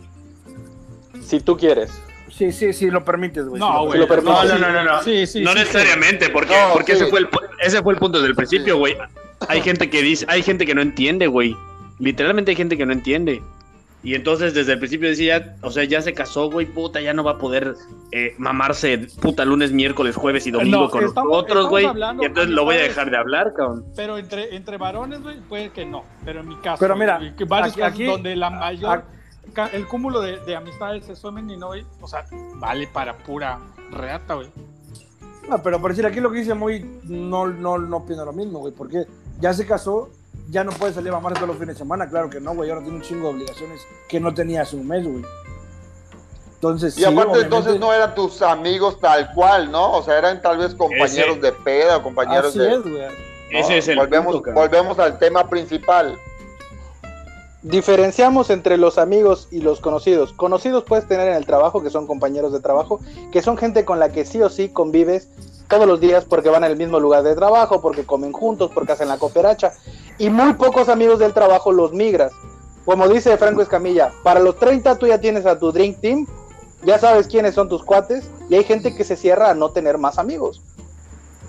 Si tú quieres. Sí, sí, sí, lo permites, güey. No, güey. lo permites. No, no, no, no, no. Sí, sí, no sí, necesariamente, porque, No, porque sí. ese, fue el, ese fue el punto del principio, güey. Hay gente que dice, hay gente que no entiende, güey. Literalmente hay gente que no entiende. Y entonces desde el principio decía, o sea, ya se casó, güey, puta, ya no va a poder eh, mamarse puta lunes, miércoles, jueves y domingo No, con estamos- otros, güey. Y entonces lo voy a dejar de hablar, cabrón. Pero entre, entre varones, güey, puede que no. Pero en mi caso, Pero mira, varios aquí- casos aquí- donde la mayor, a- ca- el cúmulo de, de amistades es femenino, güey, o sea, vale para pura reata, güey. No, pero por decir aquí lo que dice muy, no, no, no opino lo mismo, güey, porque ya se casó, ya no puede salir a mamar todos los fines de semana, claro que no, güey, ahora tiene un chingo de obligaciones que no tenía hace un mes, güey. Entonces, Y sí, aparte obviamente- entonces no eran tus amigos tal cual, ¿no? O sea, eran tal vez compañeros Ese- de peda, compañeros Así de... es, güey. ¿no? Ese es el volvemos, punto, volvemos al tema principal. Diferenciamos entre los amigos y los conocidos. Conocidos puedes tener en el trabajo, que son compañeros de trabajo, que son gente con la que sí o sí convives todos los días porque van al mismo lugar de trabajo, porque comen juntos, porque hacen la cooperacha. Y muy pocos amigos del trabajo los migras. Como dice Franco Escamilla, para los 30 tú ya tienes a tu Drink Team, ya sabes quiénes son tus cuates, y hay gente que se cierra a no tener más amigos.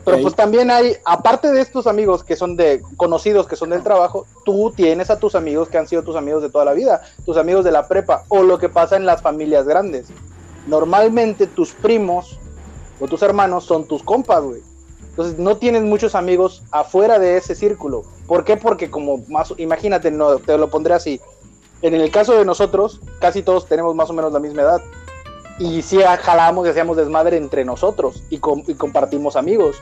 Pero pues también hay, aparte de estos amigos que son de conocidos, que son del trabajo, tú tienes a tus amigos que han sido tus amigos de toda la vida, tus amigos de la prepa, o lo que pasa en las familias grandes. Normalmente tus primos o tus hermanos son tus compas, güey. Entonces no tienes muchos amigos afuera de ese círculo. ¿Por qué? Porque como más, imagínate, no, te lo pondré así. En el caso de nosotros, casi todos tenemos más o menos la misma edad. Y sí jalamos y hacíamos desmadre entre nosotros y compartimos amigos.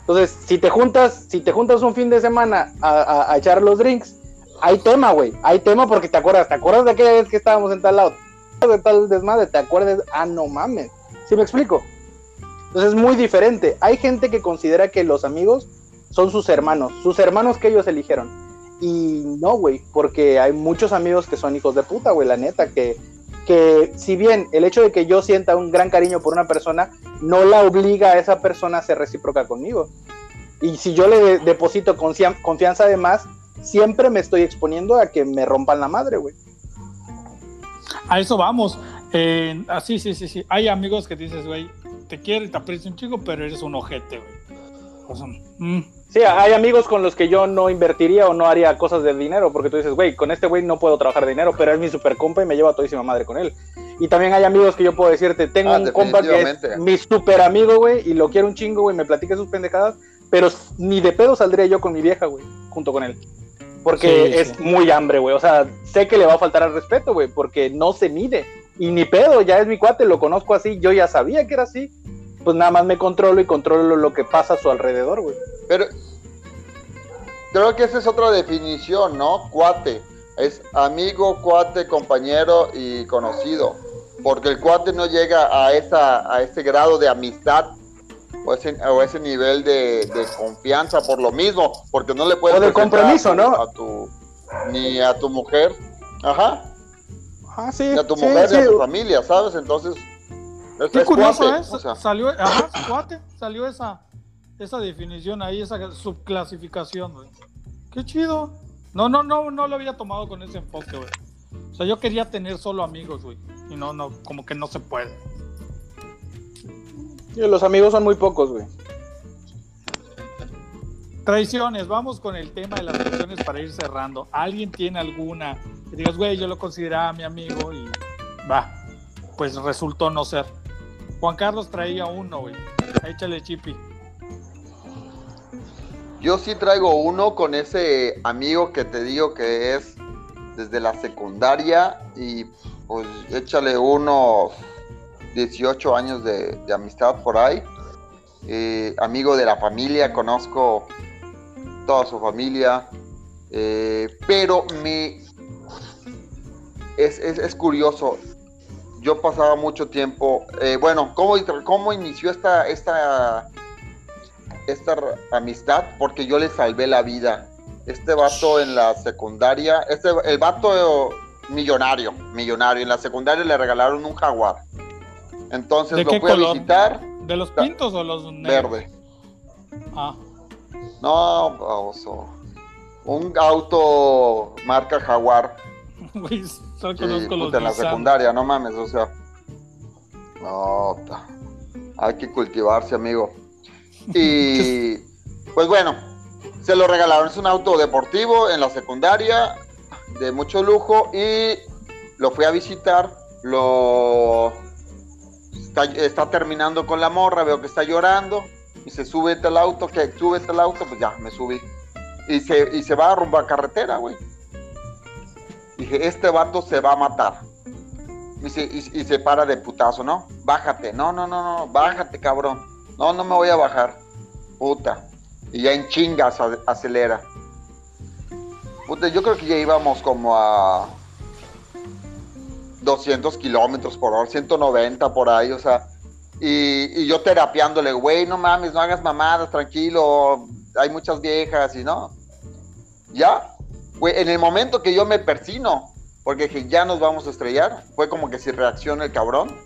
Entonces, si te juntas, si te juntas un fin de semana a, a- a echar los drinks, hay tema, güey. Hay tema porque te acuerdas, ¿te acuerdas de aquella vez que estábamos en tal lado? De tal desmadre, ¿te acuerdas? Ah, no mames. ¿Sí me explico? Entonces es muy diferente. Hay gente que considera que los amigos son sus hermanos, sus hermanos que ellos eligieron. Y no, güey, porque hay muchos amigos que son hijos de puta, güey, la neta, que, que si bien el hecho de que yo sienta un gran cariño por una persona, no la obliga a esa persona a ser recíproca conmigo. Y si yo le de- deposito confian- confianza de más, siempre me estoy exponiendo a que me rompan la madre, güey. A eso vamos. Eh, ah, sí, sí, sí, sí. Hay amigos que dices, güey, te quiero y te aprecio un chico, pero eres un ojete, güey. O sea, mm, Sí, hay amigos con los que yo no invertiría o no haría cosas de dinero, porque tú dices, güey, con este güey no puedo trabajar dinero, pero es mi super compa y me llevo a todísima madre con él. Y también hay amigos que yo puedo decirte, tengo Ah, un compa que es mi super amigo, güey, y lo quiero un chingo, güey, me platica sus pendejadas, pero ni de pedo saldría yo con mi vieja, güey, junto con él. Porque Sí, es sí. muy hambre, güey. O sea, sé que le va a faltar al respeto, güey, porque no se mide. Y ni pedo, ya es mi cuate, lo conozco así, yo ya sabía que era así. Pues nada más me controlo y controlo lo que pasa a su alrededor, güey. Pero creo que esa es otra definición, ¿no? Cuate. Es amigo, cuate, compañero y conocido. Porque el cuate no llega a, esa, a ese grado de amistad o ese, o ese nivel de, de confianza por lo mismo. Porque no le puedes O de compromiso, a tu- ¿no? a tu- ni a tu mujer. Ajá. Ah, sí. Ni a tu sí, mujer ni a sí. tu familia, ¿sabes? Entonces. es- Qué es curioso, cuate, ¿eh? o sea. Salió, ajá, cuate, salió esa, esa definición ahí, esa subclasificación, güey. Qué chido. No, no, no, no lo había tomado con ese enfoque, güey. O sea, yo quería tener solo amigos, güey. Y no, no, como que no se puede. Sí, Los amigos son muy pocos, güey. Traiciones, vamos con el tema de las traiciones para ir cerrando. ¿Alguien tiene alguna que digas, güey, yo lo consideraba mi amigo y va, pues resultó no ser? Juan Carlos traía uno, güey. Échale chipi. Yo sí traigo uno con ese amigo que te digo que es desde la secundaria y pues échale unos 18 años de, amistad por ahí. Eh, amigo de la familia, conozco toda su familia, eh, pero me es, es- es curioso. Yo pasaba mucho tiempo, eh, bueno, ¿cómo, cómo inició esta, esta esta amistad porque yo le salvé la vida. Este vato en la secundaria, este, el vato millonario, millonario, en la secundaria le regalaron un jaguar. Entonces ¿De lo qué fui a visitar, ¿De los pintos o los negros? verde. Ah, No, baboso. un auto marca Jaguar. Güey, solo conozco los en la Nissan. secundaria, no mames, o sea. No, ta. hay que cultivarse, amigo. <laughs> Y pues bueno, se lo regalaron. Es un auto deportivo en la secundaria, de mucho lujo, y lo fui a visitar. Lo está, está terminando con la morra, veo que está llorando. Se sube al auto, que sube al auto, pues ya me subí. Y se, y se va rumbo a carretera, güey. Dije, este vato se va a matar. Y y- y se para de putazo, ¿no? Bájate, no, no, no, no, bájate, cabrón. No, no me voy a bajar. Puta. Y ya en chingas acelera. Puta, yo creo que ya íbamos como a 200 kilómetros por hora, 190 por ahí, o sea. Y, y yo terapeándole, güey, no mames, no hagas mamadas, tranquilo. Hay muchas viejas y no. Ya, Güey, en el momento que yo me persino, porque dije, ya nos vamos a estrellar, fue como que si reacciona el cabrón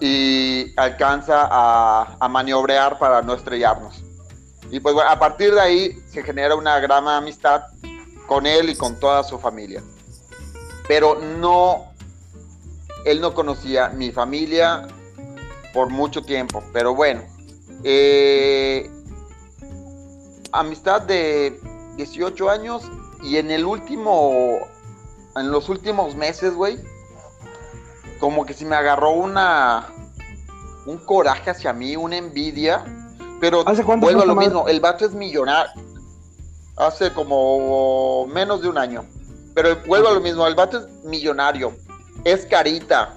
y alcanza a, a maniobrar para no estrellarnos. Y pues bueno, a partir de ahí se genera una gran amistad con él y con toda su familia. Pero no, él no conocía mi familia por mucho tiempo, pero bueno. eh, amistad de 18 años y en el último, en los últimos meses, güey, como que se me agarró una, un coraje hacia mí, una envidia, pero ¿Hace cuánto vuelvo a lo mismo, el vato es millonario, hace como menos de un año, pero vuelvo a lo mismo, el vato es millonario, es carita,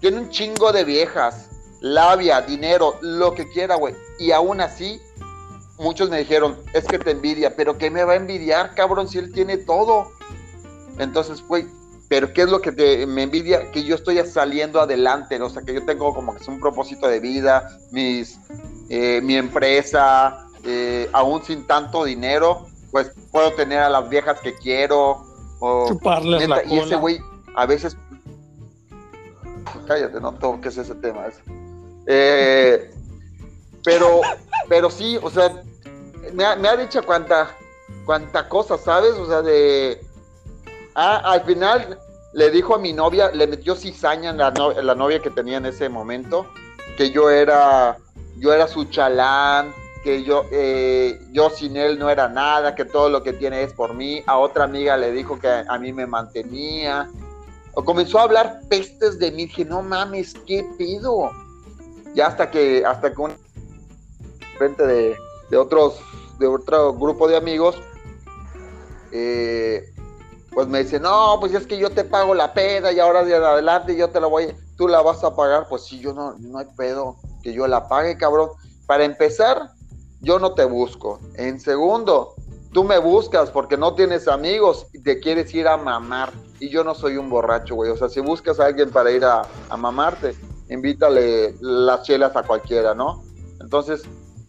tiene un chingo de viejas, labia, dinero, lo que quiera, güey, y aún así muchos me dijeron, es que te envidia, pero ¿qué me va a envidiar, cabrón, si él tiene todo? Entonces, güey, pero ¿qué es lo que te, me envidia? Que yo estoy saliendo adelante, o sea, que yo tengo como que es un propósito de vida, mis, eh, mi empresa, eh, aún sin tanto dinero, pues puedo tener a las viejas que quiero, o, Chuparles la y ese güey a veces... Cállate, no toques ese tema. ese. Eh, pero, pero sí, o sea, me ha, dicho cuánta, cuánta cosa, ¿sabes? O sea, de... Ah, al final le dijo a mi novia, le metió cizaña en la, no- en novia que tenía en ese momento, que yo era, yo era su chalán, que yo, eh, yo sin él no era nada, que todo lo que tiene es por mí. A otra amiga le dijo que a, a mí me mantenía. O comenzó a hablar pestes de mí. Dije, no mames, ¿qué pido? Ya hasta que, hasta que un frente de, de otros, de otro grupo de amigos, eh, pues me dice, no, pues es que yo te pago la peda y ahora de adelante yo te la voy, tú la vas a pagar, pues sí, yo no, no hay pedo que yo la pague, cabrón. Para empezar, yo no te busco. En segundo, tú me buscas porque no tienes amigos y te quieres ir a mamar. Y yo no soy un borracho, güey. O sea, si buscas a alguien para ir a, a mamarte, invítale las chelas a cualquiera, ¿no? Entonces,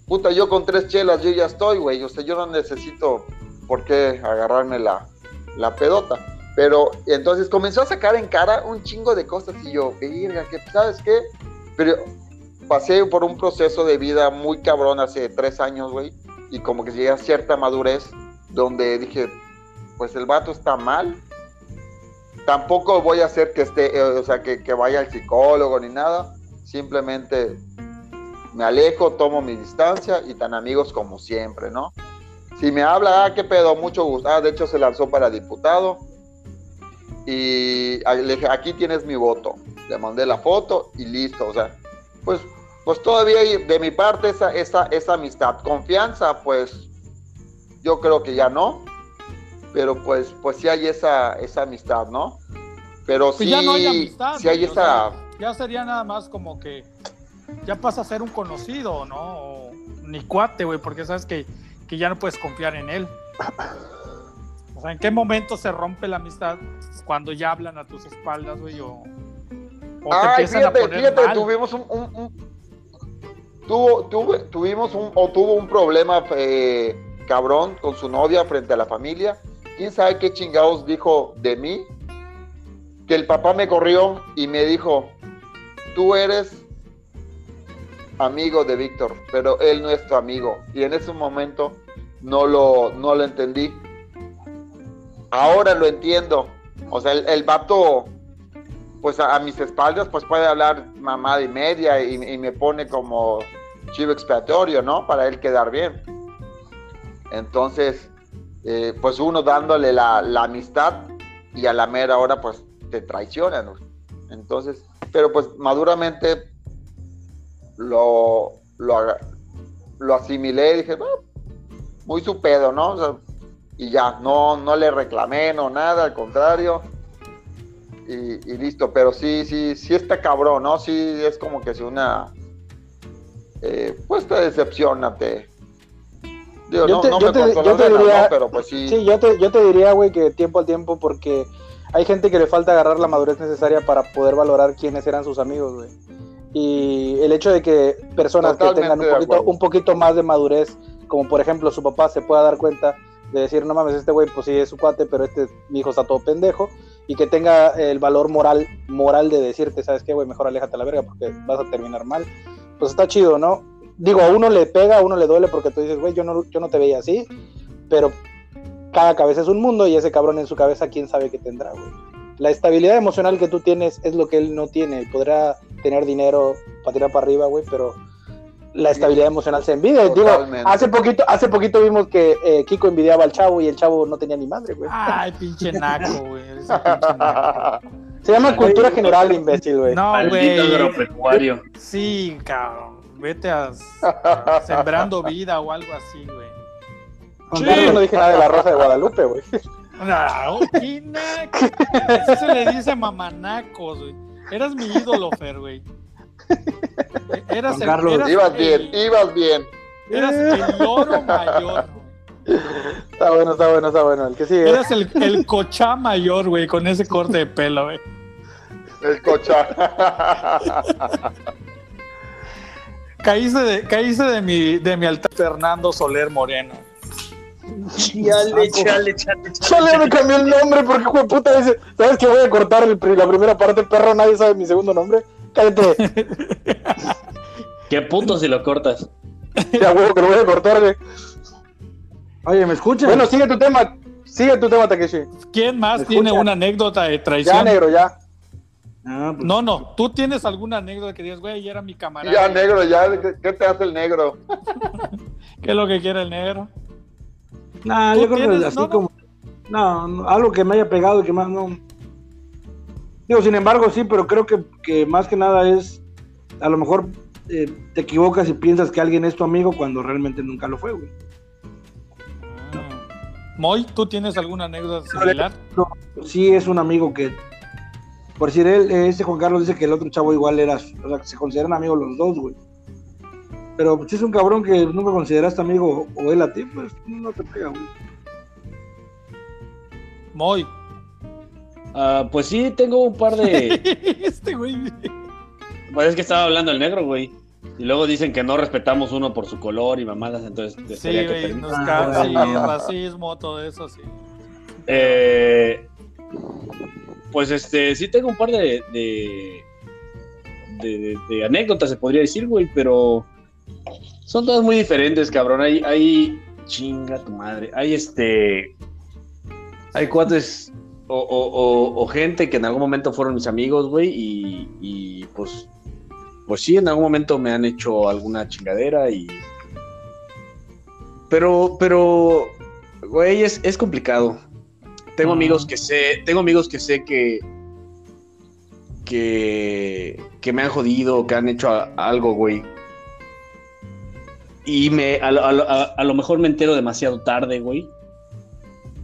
puta, yo con tres chelas yo ya estoy, güey. O sea, yo no necesito por qué agarrarme la, la pedota. Pero entonces comenzó a sacar en cara un chingo de cosas y yo, verga, que ¿sabes qué? Pero pasé por un proceso de vida muy cabrón hace tres años, güey, y como que llegué a cierta madurez donde dije, pues el vato está mal. Tampoco voy a hacer que esté, eh, o sea, que, vaya al psicólogo ni nada. Simplemente me alejo, tomo mi distancia y tan amigos como siempre, ¿no? Si me habla, ah, qué pedo, mucho gusto. Ah, de hecho se lanzó para diputado. Y aquí tienes mi voto. Le mandé la foto y listo. O sea, pues, pues todavía de mi parte esa, esa, esa amistad. Confianza, pues yo creo que ya no. Pero pues, pues sí hay esa, esa amistad, ¿no? Pero Pues sí, ya no hay amistad. sí hay güey, o esa... sea, ya sería nada más como que ya pasa a ser un conocido, ¿no? O ni cuate, güey, porque sabes que, que ya no puedes confiar en él. O sea, ¿en qué momento se rompe la amistad? Cuando ya hablan a tus espaldas, güey, o, o te Ay, empiezan fíjate, a poner fíjate, mal. tuvimos un, un- un- tuvo, tuve- tuvimos un, o tuvo un problema eh, cabrón con su novia frente a la familia. ¿Quién sabe qué chingados dijo de mí? Que el papá me corrió y me dijo, tú eres amigo de Víctor, pero él no es tu amigo. Y en ese momento no lo, no lo entendí. Ahora lo entiendo. O sea, el, el vato, pues a, a mis espaldas, pues puede hablar mamada y media y, y me pone como chivo expiatorio, ¿no? Para él quedar bien. Entonces, eh, pues uno dándole la, amistad y a la mera hora, pues te traicionan. Entonces, pero pues maduramente lo, lo, asimilé y dije, "Ah, muy su pedo, ¿no? O sea, y ya, no, no le reclamé, no nada, al contrario. Y, y listo, pero sí, sí, sí está cabrón, ¿no? Sí, es como que si una, eh, pues te decepciona, te... Digo, Yo no, te- no yo me te- cortó yo las te venas, diría- ¿no? Pero pues sí, Sí, yo te, yo te diría, güey, que tiempo al tiempo, porque hay gente que le falta agarrar la madurez necesaria para poder valorar quiénes eran sus amigos, güey. Y el hecho de que personas que tengan un poquito, un poquito más de madurez, como por ejemplo su papá, se pueda dar cuenta de decir, no mames, este güey, pues sí es su cuate, pero este, mi hijo está todo pendejo, y que tenga el valor moral, moral de decirte, ¿sabes qué, güey? Mejor aléjate a la verga porque vas a terminar mal. Pues está chido, ¿no? Digo, a uno le pega, a uno le duele porque tú dices, güey, yo no, yo no te veía así, pero cada cabeza es un mundo y ese cabrón en su cabeza, quién sabe qué tendrá, güey. La estabilidad emocional que tú tienes es lo que él no tiene. Podrá tener dinero para tirar para arriba, güey, pero la estabilidad emocional se envidia. Digo, hace poquito, hace poquito vimos que eh, Kiko envidiaba al chavo y el chavo no tenía ni madre, güey. Ay, pinche naco, <laughs> güey. Se llama cultura general, imbécil, güey. No, güey. Sí, cabrón. Vete a, a <laughs> sembrando vida o algo así, güey. Con no dije nada de la Rosa de Guadalupe, güey. No. Eso se le dice mamanacos, güey. Eras mi ídolo, Fer, güey. Eras el, Carlos. eras ibas el- bien, ibas bien. Eras el loro mayor, güey. Está bueno, está bueno, está bueno. El que sigue. Eras el, el cochá mayor, güey, con ese corte de pelo, güey. El cocha. <laughs> Caíste de, caíste de mi, de mi altar Fernando Soler Moreno. Chale, chale, chale, Solo chale. me cambió el nombre porque, hijo de puta, dice, ¿sabes que voy a cortar el la primera parte, perro? Nadie sabe mi segundo nombre. Cállate. Qué puto si lo cortas. Ya, huevo, que lo voy a cortar, güey. Oye, ¿me escuchas? Bueno, sigue tu tema. Sigue tu tema, Takeshi. ¿Quién más ¿Me tiene escucha? una anécdota de Ya, traición? negro, ya. Ah, pues, No, no, tú tienes alguna anécdota que digas, güey, era mi camarada. Ya, negro, ya. ¿Qué, qué te hace el negro? <laughs> ¿Qué es lo que quiere el negro? nah, ¿Tú yo creo que tienes? así No, no. como. No, no, algo que me haya pegado y que más no. Digo, sin embargo, sí, pero creo que, que más que nada es. A lo mejor eh, te equivocas y piensas que alguien es tu amigo cuando realmente nunca lo fue, güey. Ah. Moy, ¿tú tienes alguna anécdota similar? Sí, es un amigo que. Por decir, él, ese Juan Carlos dice que el otro chavo igual era. O sea, que se consideran amigos los dos, güey. Pero pues, si es un cabrón que nunca consideraste amigo o él a ti, pues no te pega, güey. Moy. Ah, pues sí, tengo un par de. <laughs> este güey. Pues es que estaba hablando el negro, güey. Y luego dicen que no respetamos uno por su color y mamadas, entonces Sí, estaría que nos Ah, sí, bueno. racismo, todo eso, sí. Eh, pues este, sí tengo un par de, de, de, anécdotas, se podría decir, güey, pero son todas muy diferentes, cabrón. Hay, hay, chinga tu madre, hay este, hay cuates o, o- o- o gente que en algún momento fueron mis amigos, güey, y, y pues, pues sí, en algún momento me han hecho alguna chingadera y... Pero, pero, güey, es, es complicado. Tengo amigos que sé, tengo amigos que sé que, que, que me han jodido, que han hecho a- algo, güey. Y me, a, lo- a mejor me entero demasiado tarde, güey.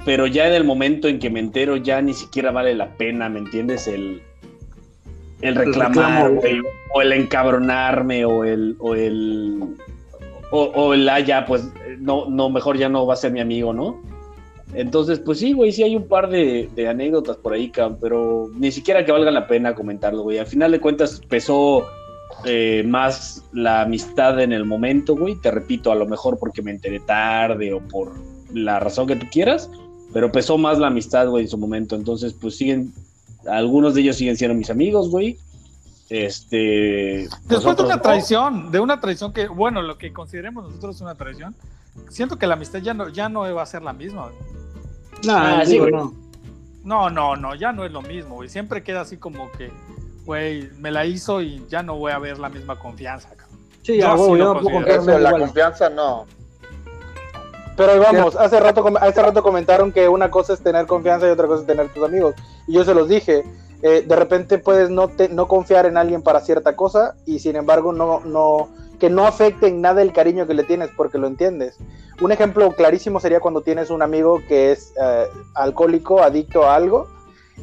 Pero ya en el momento en que me entero, ya ni siquiera vale la pena, ¿me entiendes? El, el reclamar, reclamo, güey. O el encabronarme, o el, o el, o, o el, ah, ya, pues, no, no, mejor ya no va a ser mi amigo, ¿no? Entonces, pues sí, güey, sí hay un par de, de anécdotas por ahí, cabrón, pero ni siquiera que valga la pena comentarlo, güey. Al final de cuentas pesó eh, más la amistad en el momento, güey. Te repito, a lo mejor porque me enteré tarde o por la razón que tú quieras, pero pesó más la amistad, güey, en su momento. Entonces, pues siguen, algunos de ellos siguen siendo mis amigos, güey. Este. Después de una traición, de una traición que, bueno, lo que consideremos nosotros una traición, siento que la amistad ya no, ya no va a ser la misma. güey. No, Ah, sí, digo, güey. no. No, no, no, ya no es lo mismo, güey. Siempre queda así como que, güey, me la hizo y ya no voy a ver la misma confianza, cabrón. Sí, Yo a así huevo, lo yo no puedo Eso, la igual. confianza no. Pero vamos, hace rato, hace rato comentaron que una cosa es tener confianza y otra cosa es tener tus amigos. Y yo se los dije, eh, de repente puedes no, te- no confiar en alguien para cierta cosa y sin embargo no, no, que no afecte en nada el cariño que le tienes porque lo entiendes. Un ejemplo clarísimo sería cuando tienes un amigo que es eh, alcohólico, adicto a algo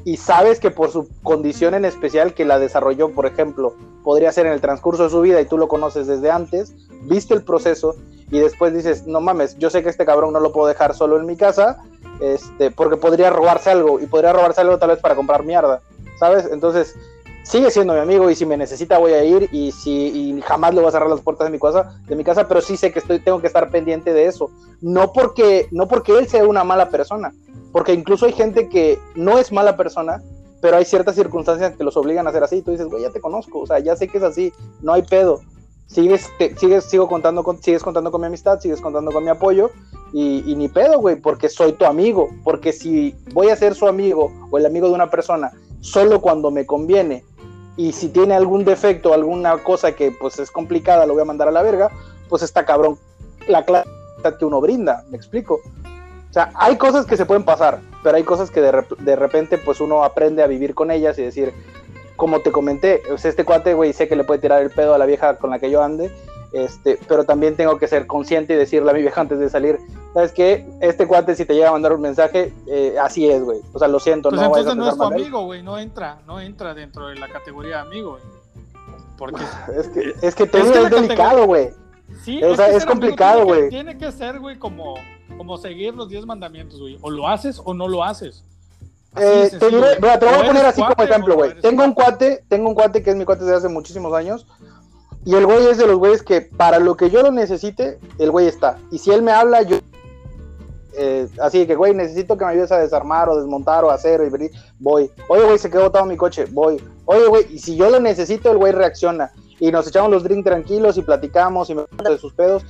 y sabes que por su condición en especial que la desarrolló, por ejemplo, podría ser en el transcurso de su vida y tú lo conoces desde antes, viste el proceso y después dices, no mames, yo sé que este cabrón no lo puedo dejar solo en mi casa, este, porque podría robarse algo y podría robarse algo tal vez para comprar mierda, ¿sabes? Entonces, sigue siendo mi amigo y si me necesita voy a ir y si jamás le voy a cerrar las puertas de mi casa, de mi casa, pero sí sé que estoy tengo que estar pendiente de eso, no porque no porque él sea una mala persona, porque incluso hay gente que no es mala persona, pero hay ciertas circunstancias que los obligan a ser así, tú dices, güey, ya te conozco, o sea, ya sé que es así, no hay pedo. Sigues, te- sigues, sigo contando con, sigues contando con mi amistad, sigues contando con mi apoyo, y, y ni pedo, güey, porque soy tu amigo, porque si voy a ser su amigo o el amigo de una persona solo cuando me conviene, y si tiene algún defecto, alguna cosa que pues es complicada, lo voy a mandar a la verga, pues está cabrón la clase que uno brinda, me explico. O sea, hay cosas que se pueden pasar, pero hay cosas que de, de repente pues uno aprende a vivir con ellas y decir, como te comenté, sea, este cuate, güey, sé que le puede tirar el pedo a la vieja con la que yo ande, este, pero también tengo que ser consciente y decirle a mi vieja antes de salir, ¿sabes qué? Este cuate si te llega a mandar un mensaje, eh, así es, güey. O sea, lo siento, Pues no entonces no es tu amigo, güey, no entra, no entra dentro de la categoría de amigo, güey. Porque <laughs> Es que, es que te Es que delicado, güey. sí, O sea, que es complicado, güey. Tiene que ser, güey, como, como seguir los 10 mandamientos, güey. O lo haces o no lo haces. Eh, te, diré- mira, te voy a poner así como ejemplo, güey. Tengo un cuate, tengo un cuate que es mi cuate desde hace muchísimos años. Y el güey es de los güeyes que para lo que yo lo necesite, el güey está. Y si él me habla, yo. eh, así que, güey, necesito que me ayudes a desarmar o desmontar o hacer. Y venir, voy. Oye, güey, se quedó botado mi coche. Voy. Oye, güey, y si yo lo necesito, el güey reacciona. Y nos echamos los drinks tranquilos y platicamos y me cuenta de sus pedos.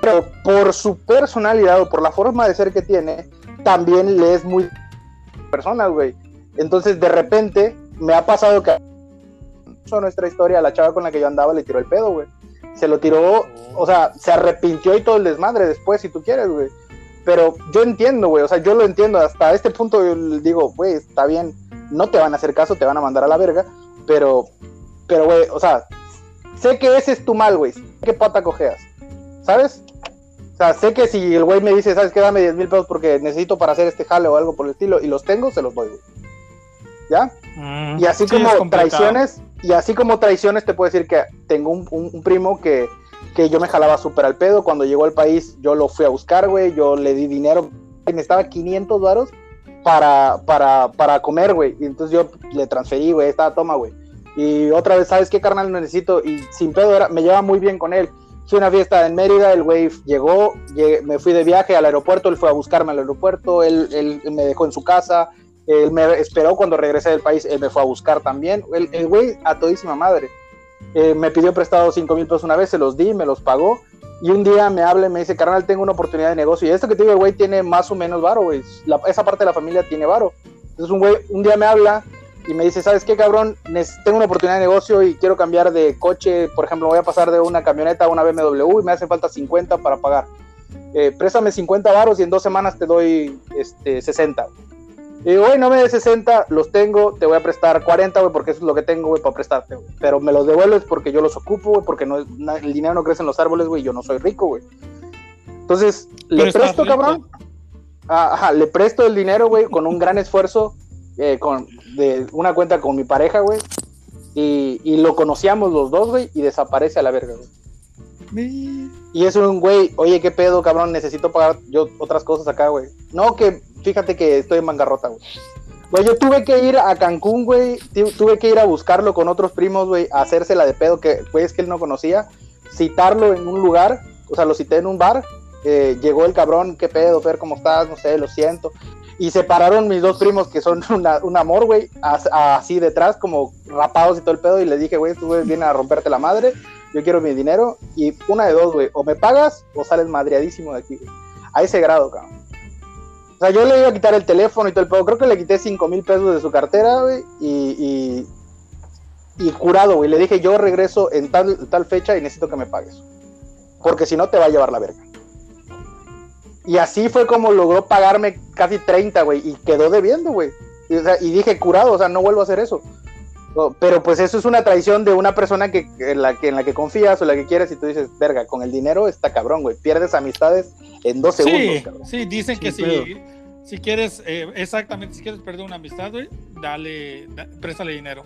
Pero por su personalidad o por la forma de ser que tiene, también le es muy personas, güey. Entonces, de repente, me ha pasado que nuestra historia, la chava con la que yo andaba le tiró el pedo, güey. Se lo tiró, o sea, se arrepintió y todo el desmadre después, si tú quieres, güey. Pero yo entiendo, güey, o sea, yo lo entiendo. Hasta este punto yo le digo, güey, está bien, no te van a hacer caso, te van a mandar a la verga, pero, pero, güey, o sea, sé que ese es tu mal, güey. ¿Qué pata cojeas? ¿Sabes? O sea, sé que si el güey me dice, ¿sabes qué? Dame 10 mil pesos porque necesito para hacer este jale o algo por el estilo, y los tengo, se los doy, güey. ¿Ya? Mm, Y así sí, como traiciones, y así como traiciones, te puedo decir que tengo un, un- un primo que, que yo me jalaba súper al pedo. Cuando llegó al país, yo lo fui a buscar, güey. Yo le di dinero, y necesitaba 500 varos para, para, para comer, güey. Y entonces yo le transferí, güey, estaba, toma, güey. Y otra vez, ¿sabes qué, carnal? Necesito, y sin pedo, era, me llevaba muy bien con él. Fui a una fiesta en Mérida, el güey llegó, llegué- me fui de viaje al aeropuerto, él fue a buscarme al aeropuerto, él, él me dejó en su casa, él me esperó cuando regresé del país, él me fue a buscar también. El, güey a todísima madre. Eh, me pidió prestado 5 mil pesos una vez, se los di, me los pagó. Y un día me habla y me dice, carnal, tengo una oportunidad de negocio. Y esto que te digo, el güey tiene más o menos varo, güey. Esa parte de la familia tiene varo. Entonces un güey, un día me habla y me dice, ¿sabes qué, cabrón? Tengo una oportunidad de negocio y quiero cambiar de coche. Por ejemplo, voy a pasar de una camioneta a una BMW y me hace falta 50 para pagar. Eh, préstame 50 varos y en dos semanas te doy este, 60. Y digo, güey, no me des 60, los tengo, te voy a prestar 40, güey, porque eso es lo que tengo, güey, para prestarte, güey. Pero me los devuelves porque yo los ocupo, güey, porque no, es- na- el dinero no crece en los árboles, güey, yo no soy rico, güey. Entonces, Pero le presto, rico. cabrón. Ah, Ajá, le presto el dinero, güey, con un gran esfuerzo, eh, con, de una cuenta con mi pareja, güey. Y, y lo conocíamos los dos, güey, y desaparece a la verga, güey. Y es un güey, oye, qué pedo, cabrón, necesito pagar yo otras cosas acá, güey. No, que fíjate que estoy en bancarrota, güey. Güey, yo tuve que ir a Cancún, güey. tu- Tuve que ir a buscarlo con otros primos, güey, a hacérsela de pedo, que güey, es que él no conocía. Citarlo en un lugar, o sea, lo cité en un bar. eh, llegó el cabrón, qué pedo, Fer, ¿cómo estás? No sé, lo siento. Y se pararon mis dos primos, que son <laughs> un amor, güey, as- así detrás, como rapados y todo el pedo. Y les dije, güey, güeyes vienen a romperte la madre. yo quiero mi dinero y una de dos, güey, o me pagas o sales madreadísimo de aquí, güey. A ese grado, cabrón. O sea, yo le iba a quitar el teléfono y todo el pedo. Creo que le quité 5 mil pesos de su cartera, güey, y, y, y curado, güey. Le dije, yo regreso en tal, tal fecha y necesito que me pagues. Porque si no, te va a llevar la verga. Y así fue como logró pagarme casi 30, güey, y quedó debiendo, güey. Y, o sea, y dije, curado, o sea, no vuelvo a hacer eso. Pero pues eso es una traición de una persona que, en, la que, en la que confías o la que quieres y tú dices, verga, con el dinero está cabrón, güey. Pierdes amistades en dos segundos, Sí, cabrón. sí, dicen que Sí, si, si quieres, eh, exactamente, si quieres perder una amistad, güey, dale, da- préstale dinero.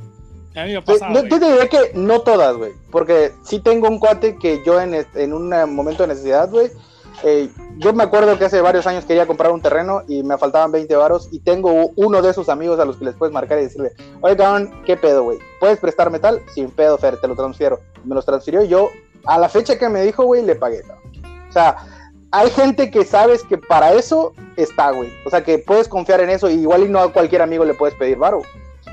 A mí me ha Pues, pasado, no, yo te diré que no todas, güey. Porque sí tengo un cuate que yo en, en un momento de necesidad, güey. Eh, yo me acuerdo que hace varios años quería comprar un terreno y me faltaban 20 varos. Y tengo uno de esos amigos a los que les puedes marcar y decirle: Oye, cabrón, ¿qué pedo, güey? ¿Puedes prestarme tal? Sin pedo, Fer, te lo transfiero. Me los transfirió y yo, a la fecha que me dijo, güey, le pagué. O sea, hay gente que sabes que para eso está, güey. O sea, que puedes confiar en eso. Y igual y no a cualquier amigo le puedes pedir varo.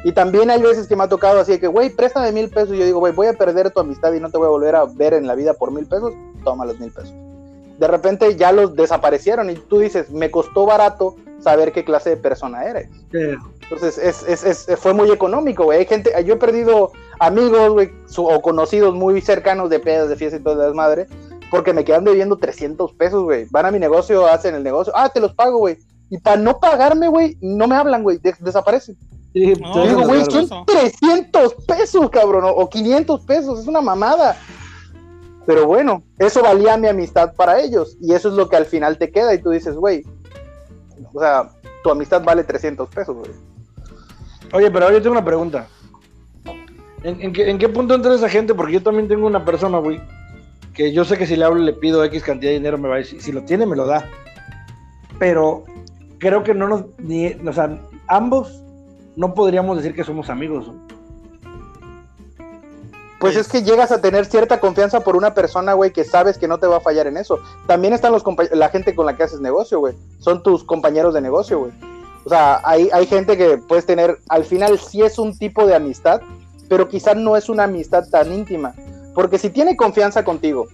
Y también hay veces que me ha tocado así de que, güey, préstame mil pesos. Y yo digo, güey, voy a perder tu amistad y no te voy a volver a ver en la vida por mil pesos. Toma los mil pesos. De repente ya los desaparecieron y tú dices, me costó barato saber qué clase de persona eres. Entonces es, es, es- fue muy económico, güey. Hay gente, yo he perdido amigos, güey, su- o conocidos muy cercanos de pedas, de fiestas y todo de madre, porque me quedan debiendo 300 pesos, güey. Van a mi negocio, hacen el negocio, ah, te los pago, güey. Y para no pagarme, güey, no me hablan, güey, de- desaparecen. Sí, No, digo, güey, son- son 300 pesos, cabrón, o 500 pesos, es una mamada. Pero bueno, eso valía mi amistad para ellos. Y eso es lo que al final te queda. Y tú dices, güey, o sea, tu amistad vale 300 pesos, güey. Oye, pero ahora yo tengo una pregunta. ¿En, qué, punto entra esa gente? Porque yo también tengo una persona, güey, que yo sé que si le hablo le pido X cantidad de dinero, me va a decir, si lo tiene, me lo da. Pero creo que no nos, ni, o sea, ambos no podríamos decir que somos amigos. Pues es que llegas a tener cierta confianza por una persona, güey, que sabes que no te va a fallar en eso. También están los la gente con la que haces negocio, güey. Son tus compañeros de negocio, güey. O sea, hay, hay gente que puedes tener, al final sí es un tipo de amistad, pero quizás no es una amistad tan íntima. Porque si tiene confianza contigo,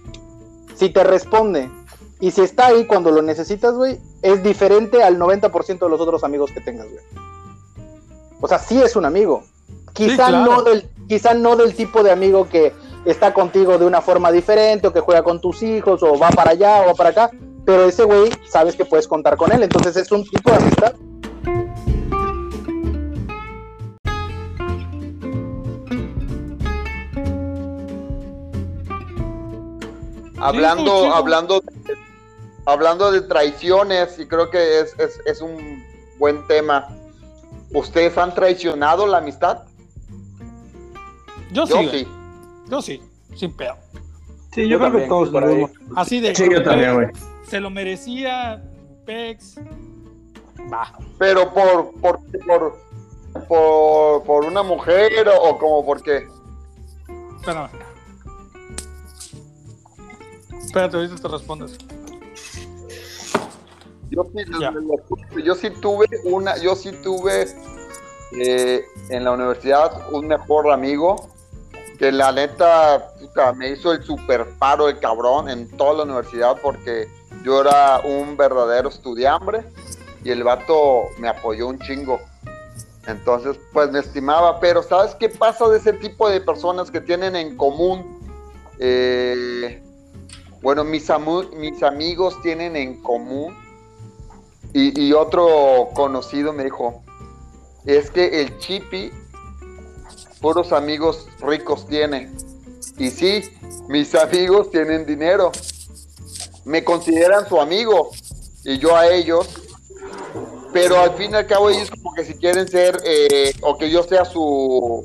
si te responde y si está ahí cuando lo necesitas, güey, es diferente al 90% de los otros amigos que tengas, güey. O sea, sí es un amigo. Quizá, claro. no del, quizá no del tipo de amigo que está contigo de una forma diferente o que juega con tus hijos o va para allá o va para acá, pero ese güey sabes que puedes contar con él, entonces es un tipo de amistad. Hablando, hablando, hablando de traiciones, y creo que es, es, es un buen tema. ¿Ustedes han traicionado la amistad? Yo sí, Yo sí. Yo sí, sin pedo. Sí, yo, Yo creo que todos por ahí. Así de. Sí, yo también, güey. Se lo merecía Pex. Va. Pero por, por, por, por, por una mujer o, o como por qué. Espérame. Espérate, ahorita te respondes. Yo sí, yo sí tuve una, yo sí tuve eh, en la universidad un mejor amigo que la neta me hizo el super paro el cabrón en toda la universidad porque yo era un verdadero estudiambre y el vato me apoyó un chingo. Entonces, pues me estimaba, pero ¿sabes qué pasa de ese tipo de personas que tienen en común? Eh, bueno, mis, amu- mis amigos tienen en común y, y otro conocido me dijo, es que el Chipi puros amigos ricos tiene. Y sí, mis amigos tienen dinero. Me consideran su amigo y yo a ellos. Pero al fin y al cabo ellos como que si quieren ser, eh, o que yo sea su,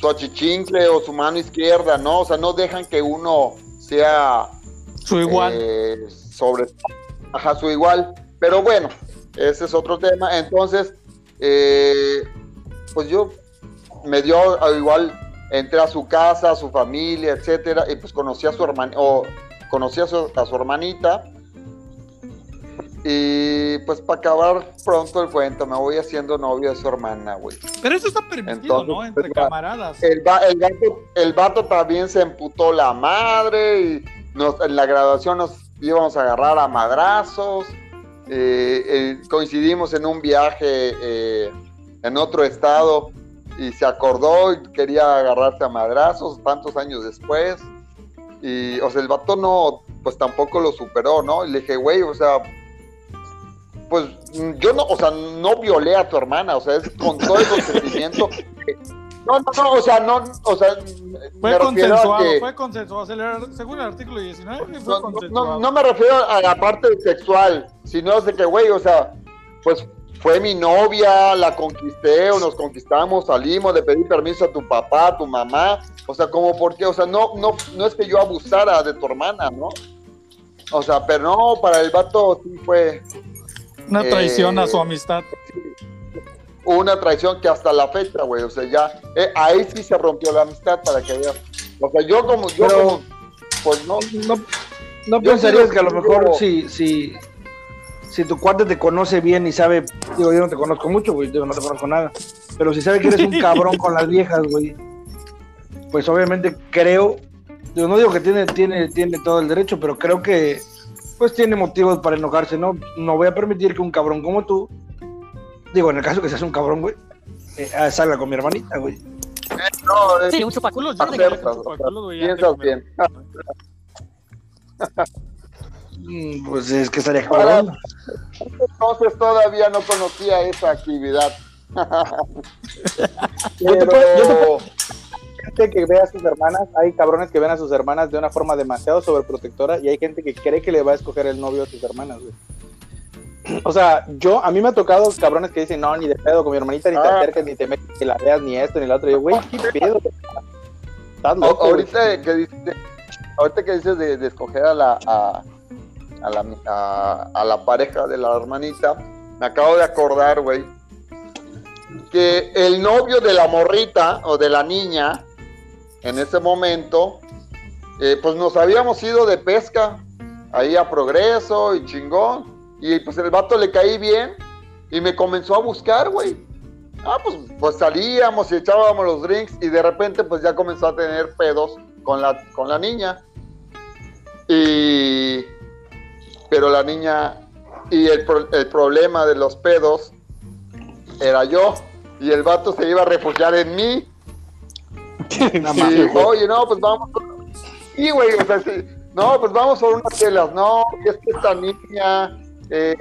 su achichincle o su mano izquierda, ¿no? O sea, no dejan que uno sea Su igual. eh, sobre ajá, su igual. Pero bueno, ese es otro tema. Entonces, eh, pues yo me dio a- igual, entré a su casa, a su familia, etcétera, y pues conocí a su hermana, o conocí a su, a su hermanita. Y pues para acabar pronto el cuento, me voy haciendo novio de su hermana, güey. Pero eso está permitido, Entonces, ¿no? Entre pues, camaradas. El, va- el vato, el vato también se emputó la madre y nos, en la graduación nos íbamos a agarrar a madrazos. eh, eh, coincidimos en un viaje eh, en otro estado y se acordó y quería agarrarse a madrazos tantos años después. Y, o sea, el vato no, pues tampoco lo superó, ¿no? Y le dije, güey, o sea, pues yo no, o sea, no violé a tu hermana, o sea, es con todo el consentimiento. que- <laughs> No, no, no, o sea, no, o sea, Fue me refiero a consensuado, que- fue consensuado. Según el artículo 19, fue no, no, consensuado. no, no me refiero a la parte sexual, sino de que, güey, o sea, pues fue mi novia, la conquisté o nos conquistamos, salimos, le pedí permiso a tu papá, a tu mamá, o sea, como porque, o sea, no, no, no es que yo abusara de tu hermana, ¿no? O sea, pero no, para el vato sí fue Una traición a su Eh, amistad. una traición que hasta la fecha, güey, o sea, ya, eh, ahí sí se rompió la amistad para que veas. O sea, yo como, yo Pero- como, pues no, No, no pensarías que a lo mejor yo- si, si, si tu cuate te conoce bien y sabe, digo, yo no te conozco mucho, güey, digo, no te conozco nada, pero si sabe que eres un <laughs> cabrón con las viejas, güey, pues obviamente creo, yo no digo que tiene, tiene, tiene todo el derecho, pero creo que pues tiene motivos para enojarse, ¿no? No voy a permitir que un cabrón como tú, digo, en el caso que seas un cabrón, güey, eh, salga con mi hermanita, güey. no, es- Sí, un chupaculos. Yo Acertas, diría que o sea, chupaculos, güey, piensas bien. <laughs> Pues es que estaría cabrón. entonces todavía no conocía esa actividad. <laughs> Yo te Pero, puedo- yo te gente que ve a sus hermanas, hay cabrones que ven a sus hermanas de una forma demasiado sobreprotectora y hay gente que cree que le va a escoger el novio a sus hermanas, güey. <clears throat> O sea, yo, a mí me ha tocado cabrones que dicen, no, ni de pedo con mi hermanita, ni te Ah. acerques, ni te metes, ni la veas, ni esto, ni la otra. Y yo, güey, qué <laughs> pedo. Estás loco, güey. ahorita que dices, ahorita que dices de, de escoger a la a, a la a, la pareja de la hermanita, me acabo de acordar, güey, que el novio de la morrita o de la niña en ese momento, eh, pues nos habíamos ido de pesca ahí a Progreso y chingón. Y pues el vato le caí bien y me comenzó a buscar, güey. Ah, pues, pues salíamos y echábamos los drinks y de repente pues ya comenzó a tener pedos con la, con la niña. Y... Pero la niña... Y el, pro- el problema de los pedos era yo. Y el vato se iba a refugiar en mí. <laughs> Y dijo, oye, no, pues vamos. Sí, güey, o sea, sí. no, pues vamos por unas telas. No, es que esta niña eh,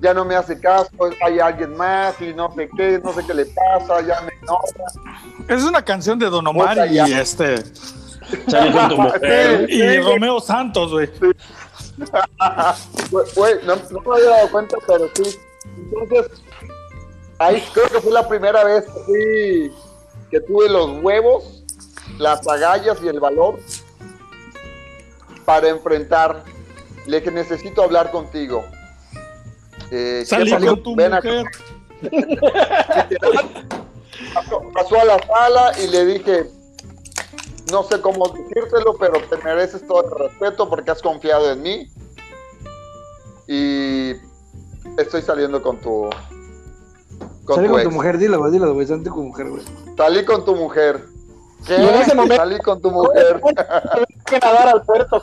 ya no me hace caso, hay alguien más y no sé qué, no sé qué le pasa, ya me enoja. Es una canción de Don Omar y este Sale con tu <laughs> mujer. y Sí, Romeo Santos, güey. <laughs> Güey, no, no me había dado cuenta, pero sí. Entonces, ahí creo que fue la primera vez que, que tuve los huevos, las agallas y el valor para enfrentar. Le dije, necesito hablar contigo. Eh, ¿qué Salí pasó? con tu Ven mujer. <laughs> Pasó a la sala y le dije, no sé cómo decírtelo, pero te mereces todo el respeto porque has confiado en mí. Y estoy saliendo con tu... Con Salí tu con tu mujer, dilo, güey, dilo, güey, salte con tu mujer, güey. Salí con tu mujer. ¿Qué? Y en ese momento- Salí con tu mujer. <laughs> que nadar al puerto.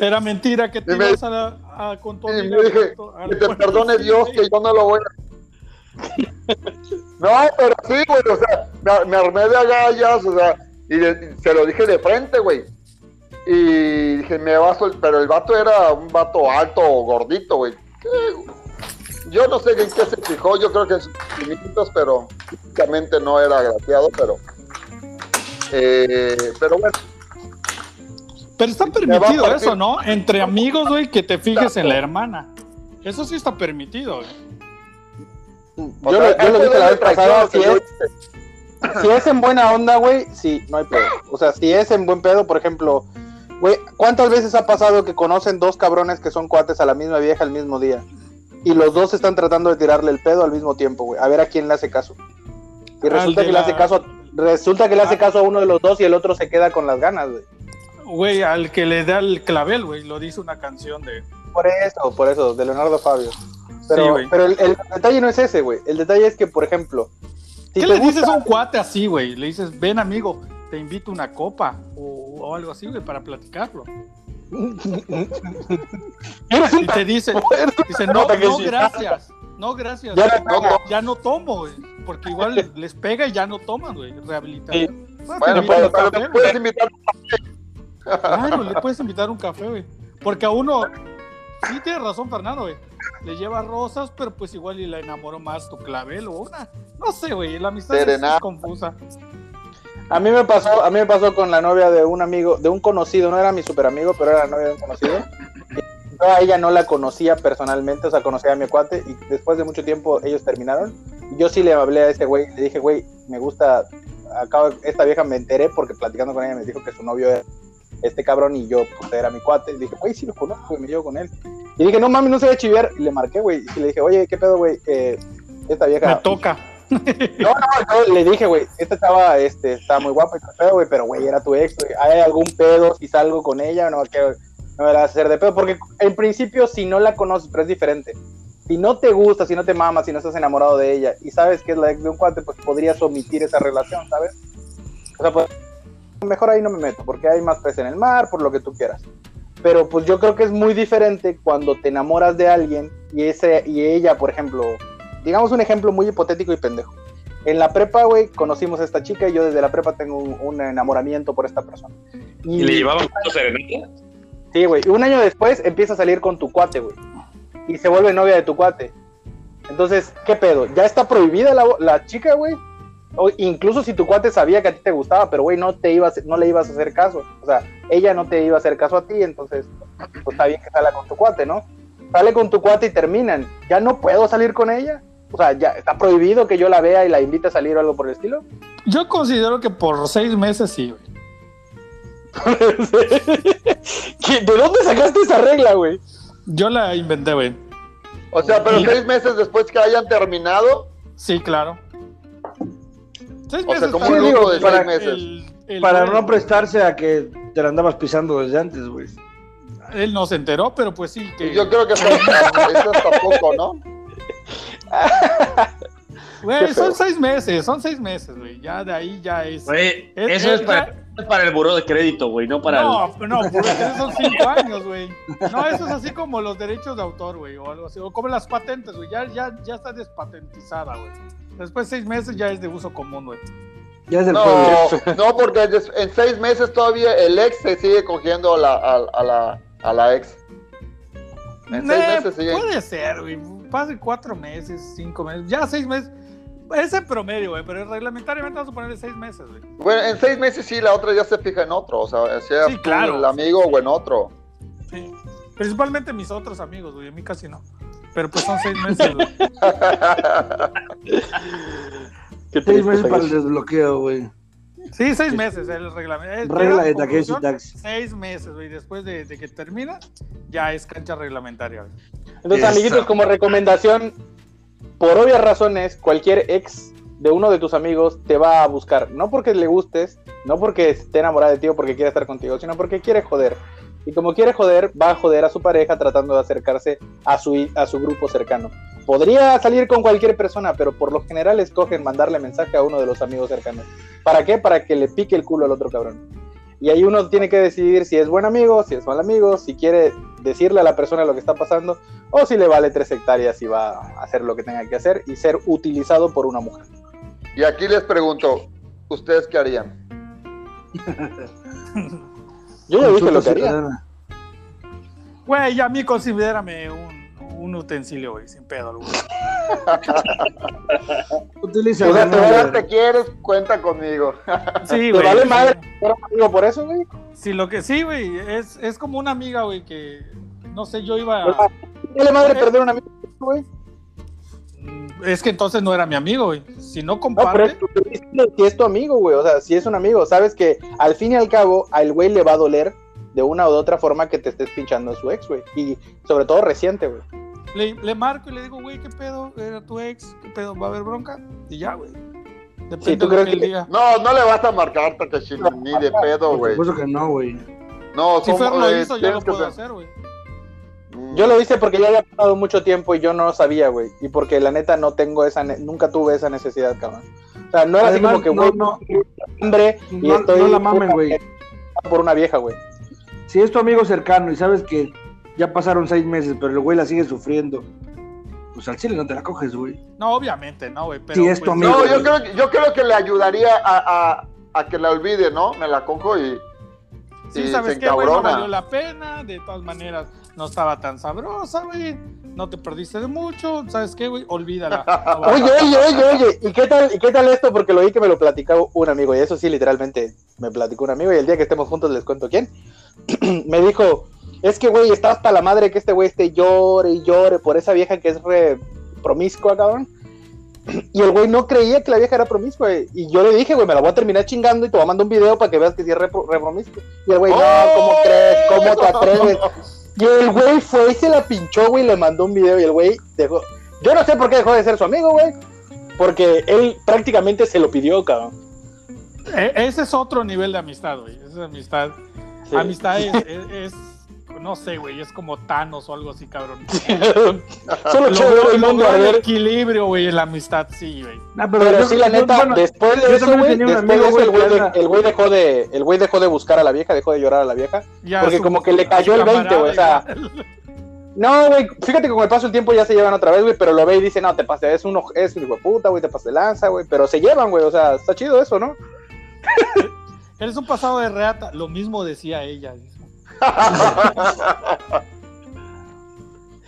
Era mentira que te me- ibas a, a- con tu Y me dije, puerto- que te puerto, perdone sí, Dios que yo no lo voy a... <laughs> No, pero sí, güey, o sea, me, me armé de agallas, o sea, y, le- se lo dije de frente, güey. Y dije, me va a sol- pero el vato era un vato alto, gordito, güey. Yo no sé en qué se fijó, yo creo que en sus sentimientos, pero físicamente no era agraciado, pero... eh, pero bueno, Pero está permitido eso, ¿no? Entre amigos, güey, que te fijes en la hermana. Eso sí está permitido, güey. o Yo, sea, lo, yo lo dije la vez pasada, si traición, es, si es en buena onda, güey, sí, no hay pedo. O sea, si es en buen pedo, por ejemplo, güey, ¿cuántas veces ha pasado que conocen dos cabrones que son cuates a la misma vieja el mismo día? Y los dos están tratando de tirarle el pedo al mismo tiempo, güey. A ver a quién le hace caso. Y Al resulta que le hace caso, resulta que le hace Ah. caso a uno de los dos y el otro se queda con las ganas, güey. Güey, al que le da el clavel, güey, lo dice una canción de, por eso, por eso, de Leonardo Fabio. Pero, Sí, pero el, el detalle no es ese, güey. El detalle es que, por ejemplo, si ¿Qué le dices a un cuate así, güey? Le dices, ven amigo, te invito una copa o, o algo así, güey, para platicarlo. Y te dice, dice, no, no, sí. gracias. No, gracias. Ya no tomo. Ya no tomo, güey. Porque igual les pega y ya no toman, güey. Rehabilitación. Bueno, te Bueno, invitan pero, un pero café, puedes invitar. Claro, le puedes invitar un café, güey. Porque a uno, sí tiene razón Fernando, güey. Le lleva rosas, pero pues igual y la enamoró más tu clavel o una. No sé, güey. La amistad es, confusa. A mí me pasó, a mí me pasó con la novia de un amigo, de un conocido, no era mi super amigo, pero era la novia de un conocido. Yo a ella no la conocía personalmente, o sea, conocía a mi cuate y después de mucho tiempo ellos terminaron. Y Yo sí le hablé a ese güey, le dije, güey, me gusta, acabo, esta vieja me enteré porque platicando con ella me dijo que su novio era este cabrón y yo, pues era mi cuate. Y dije, güey, sí lo conozco, güey, me llevo con él. Y dije, no mames, no se va a chiviar. Y le marqué, güey, y le dije, oye, ¿qué pedo, güey? Eh, esta vieja. Me toca. No, no, yo le dije, güey, esta chava este, está muy guapa y pedo, güey, pero, güey, era tu ex, güey. ¿Hay algún pedo si salgo con ella? No, que, no me la vas a hacer de pedo. Porque en principio, si no la conoces, pero es diferente. Si no te gusta, si no te mamas, si no estás enamorado de ella y sabes que es la ex de un cuate, pues podrías omitir esa relación, ¿sabes? O sea, pues, mejor ahí no me meto, porque hay más pez en el mar, por lo que tú quieras. Pero pues yo creo que es muy diferente cuando te enamoras de alguien y, ese, y ella, por ejemplo, digamos un ejemplo muy hipotético y pendejo. En la prepa, güey, conocimos a esta chica y yo desde la prepa tengo un, un enamoramiento por esta persona. ¿Y le llevaban juntos serenata? Sí, güey. Y un año después empieza a salir con tu cuate, güey. Y se vuelve novia de tu cuate. Entonces, ¿qué pedo? ¿Ya está prohibida la, la chica, güey? O incluso si tu cuate sabía que a ti te gustaba, pero güey, no te ibas, no le ibas a hacer caso. O sea, ella no te iba a hacer caso a ti, entonces, pues está bien que salga con tu cuate, ¿no? Sale con tu cuate y terminan. ¿Ya no puedo salir con ella? O sea, ya está prohibido que yo la vea y la invite a salir o algo por el estilo. Yo considero que por seis meses sí, güey. <laughs> ¿Qué- ¿De dónde sacaste esa regla, güey? Yo la inventé, güey. O sea, pero Y- seis meses después que hayan terminado, Sí, claro. Seis o sea, meses como lujo de para seis meses. El- el Para no prestarse a que te la andabas pisando desde antes, güey. Él no se enteró, pero pues sí. Que... Yo creo que <laughs> eso eso hasta poco, ¿no? Güey, son seis meses, son seis meses, güey. Ya de ahí ya es. Güey, Es- eso es es para, es para el buró de crédito, güey, no para No, el... no, porque esos son cinco años, güey. No, eso es así como los derechos de autor, güey, o algo así. O como las patentes, güey. Ya, ya, ya está despatentizada, güey. Después de seis meses ya es de uso común, güey. Ya es del No, no, porque en seis meses todavía el ex se sigue cogiendo a la, a, a la, a la ex. En seis meses sigue. puede ser, güey. Pasen cuatro meses, cinco meses. Ya seis meses. Ese promedio, güey, pero reglamentariamente vamos a ponerle seis meses, güey. Bueno, en seis meses sí, la otra ya se fija en otro, o sea, sea Sí, tú claro. el amigo o en otro. Sí. Principalmente mis otros amigos, güey. A mí casi no. Pero pues son seis meses, güey. <laughs> Seis meses para el desbloqueo, güey. Sí, seis meses el reglamento. Regla de Takeshi Tax. Seis meses, güey. Después de, de que termina, ya es cancha reglamentaria, güey. Entonces, Eso. amiguitos, como recomendación, por obvias razones, cualquier ex de uno de tus amigos te va a buscar. No porque le gustes, no porque esté enamorada de ti o porque quiere estar contigo, sino porque quiere joder. Y como quiere joder, va a joder a su pareja tratando de acercarse a su, a su grupo cercano. Podría salir con cualquier persona, pero por lo general escogen mandarle mensaje a uno de los amigos cercanos. ¿Para qué? Para que le pique el culo al otro cabrón. Y ahí uno tiene que decidir si es buen amigo, si es mal amigo, si quiere decirle a la persona lo que está pasando, o si le vale tres hectáreas y va a hacer lo que tenga que hacer y ser utilizado por una mujer. Y aquí les pregunto, ¿ustedes qué harían? Yo ya dije lo que haría. Güey, a mí considérame un, un utensilio, güey, sin pedo alguno. <laughs> Utiliza O sea, el te, quieres, cuenta conmigo. <laughs> Sí, ¿Te güey. vale sí. madre ser amigo por eso, güey? Sí, lo que sí, güey, es, es como una amiga, güey, que no sé, yo iba. ¿Te vale madre perder un amigo, güey? Es que entonces no era mi amigo, güey. Si no No, pero comparte. si es tu amigo, güey. O sea, si es un amigo, sabes que al fin y al cabo al güey le va a doler de una u otra forma que te estés pinchando a su ex, güey. Y sobre todo reciente, güey. Le, le marco y le digo, güey, ¿qué pedo? ¿Era tu ex? ¿Qué pedo? ¿Va a haber bronca? Y ya, güey. Sí, ¿tú crees que que-. No, no le vas a marcar, Takeshi, ni de pedo, Por güey. supuesto que no, güey. No, Si Fer lo eh, hizo, yo lo puedo hacer, güey. Mm. Yo lo hice porque ya había pasado mucho tiempo y yo no lo sabía, güey. Y porque la neta no tengo esa, ne- nunca tuve esa necesidad, cabrón. O sea, no era Además, así como que, no, güey, no, hambre y no, estoy no la mamen, güey. por una vieja, güey. Si es tu amigo cercano y sabes que ya pasaron seis meses, pero el güey la sigue sufriendo, pues al chile no te la coges, güey. No, obviamente, no, güey. Pero, Sí, es tu pues, amigo. No, yo creo, que- yo creo que le ayudaría a, a- a que la olvide, ¿no? Me la cojo y, Sí, y ¿sabes se qué, güey? No valió la pena. De todas maneras, no estaba tan sabrosa, güey. No te perdiste de mucho. ¿Sabes qué, güey? Olvídala. <laughs> No Oye, oye, oye, oye, ¿y qué tal, y qué tal esto? Porque lo vi que me lo platicaba un amigo, y eso sí, literalmente, me platicó un amigo, y el día que estemos juntos les cuento quién. <clears throat> me dijo, es que, güey, está hasta la madre que este güey esté llore y llore por esa vieja que es re promiscua, cabrón. Y el güey no creía que la vieja era promiscua, güey. Y yo le dije, güey, me la voy a terminar chingando y te voy a mandar un video para que veas que sí es re, re promiscua. Y el güey, no, ¿cómo crees? ¿Cómo te atreves? <laughs> Y el güey fue y se la pinchó, güey, y le mandó un video y el güey dejó... Yo no sé por qué dejó de ser su amigo, güey. Porque él prácticamente se lo pidió, cabrón. E- ese es otro nivel de amistad, güey. Esa es amistad. Sí. Amistad es, <laughs> es- es- no sé, güey, es como Thanos o algo así, cabrón. <laughs> Solo chévere el mundo arder. equilibrio, güey, en la amistad, sí, güey. Nah, Pero yo- sí, la yo- neta, bueno, después de eso, güey, el güey, güey, güey dejó de, el güey dejó de buscar a la vieja, dejó de llorar a la vieja. Ya Porque su- como que le cayó el 20, güey, o sea, No, güey, fíjate que con el paso del tiempo ya se llevan otra vez, güey, pero lo ve y dice, no, te pasé, es un, es un hijo de puta, güey, te pasé de lanza, güey, pero se llevan, güey, o sea, está chido eso, ¿no? <laughs> Eres un pasado de reata. Lo mismo decía ella.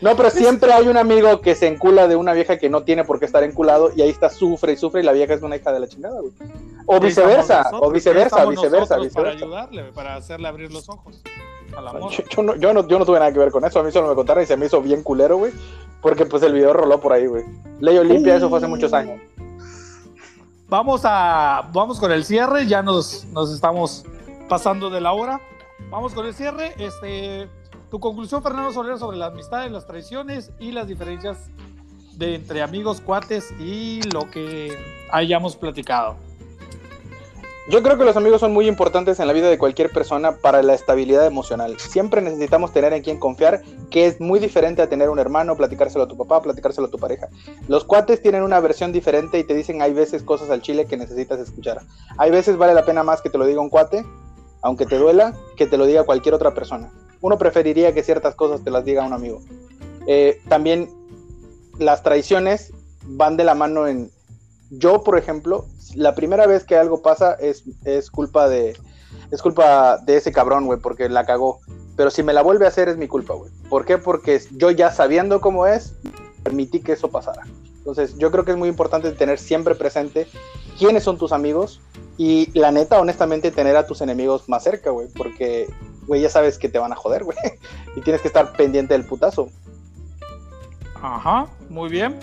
No, pero siempre hay un amigo que se encula de una vieja que no tiene por qué estar enculado y ahí está, sufre y sufre y la vieja es una hija de la chingada, güey. O ¿Qué viceversa, nosotros? o viceversa, ¿Qué estamos viceversa, nosotros Para viceversa. ayudarle, para hacerle abrir los ojos al amor. Yo, yo no, yo, no, yo no tuve nada que ver con eso, a mí solo me contaron y se me hizo bien culero, güey, porque pues el video roló por ahí, güey. Ley Olimpia, eso fue hace muchos años. Vamos a vamos con el cierre, ya nos, nos estamos pasando de la hora. Vamos con el cierre. Este, tu conclusión, Fernando Soler, sobre las amistades, las traiciones y las diferencias de entre amigos, cuates y lo que hayamos platicado. Yo creo que los amigos son muy importantes en la vida de cualquier persona para la estabilidad emocional. Siempre necesitamos tener en quien confiar, que es muy diferente a tener un hermano, platicárselo a tu papá, platicárselo a tu pareja. Los cuates tienen una versión diferente y te dicen hay veces cosas al chile que necesitas escuchar. Hay veces vale la pena más que te lo diga un cuate, aunque te duela, que te lo diga cualquier otra persona. Uno preferiría que ciertas cosas te las diga un amigo. Eh, también las traiciones van de la mano en... Yo, por ejemplo, la primera vez que algo pasa es, es culpa de es culpa de ese cabrón, güey, porque la cagó. Pero si me la vuelve a hacer es mi culpa, güey. ¿Por qué? Porque yo ya sabiendo cómo es, permití que eso pasara. Entonces, yo creo que es muy importante tener siempre presente quiénes son tus amigos y la neta, honestamente, tener a tus enemigos más cerca, güey, porque, güey, ya sabes que te van a joder, güey. <laughs> Y tienes que estar pendiente del putazo. Ajá, muy bien.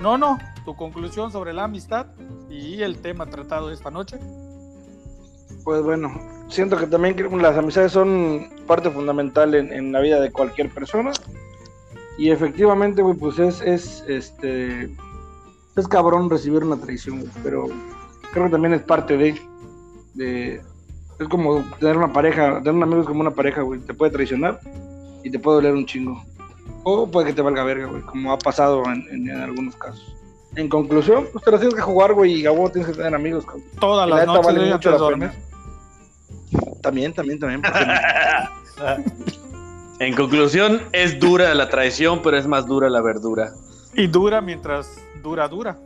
No, no, tu conclusión sobre la amistad y el tema tratado esta noche. Pues bueno, siento que también las amistades son parte fundamental en, en la vida de cualquier persona. Y efectivamente, güey, pues es, es, este, es cabrón recibir una traición, güey, pero creo que también es parte de, de, es como tener una pareja, tener un amigo es como una pareja, güey, te puede traicionar y te puede doler un chingo. O puede que te valga verga, güey, como ha pasado en, en- en algunos casos. En conclusión, pues te la tienes que jugar, güey, y a vos tienes que tener amigos, cabrón. Todas las noches vale mucho la pena. También, también, también. <laughs> En conclusión, es dura la traición, pero es más dura la verdura. Y dura mientras dura, dura.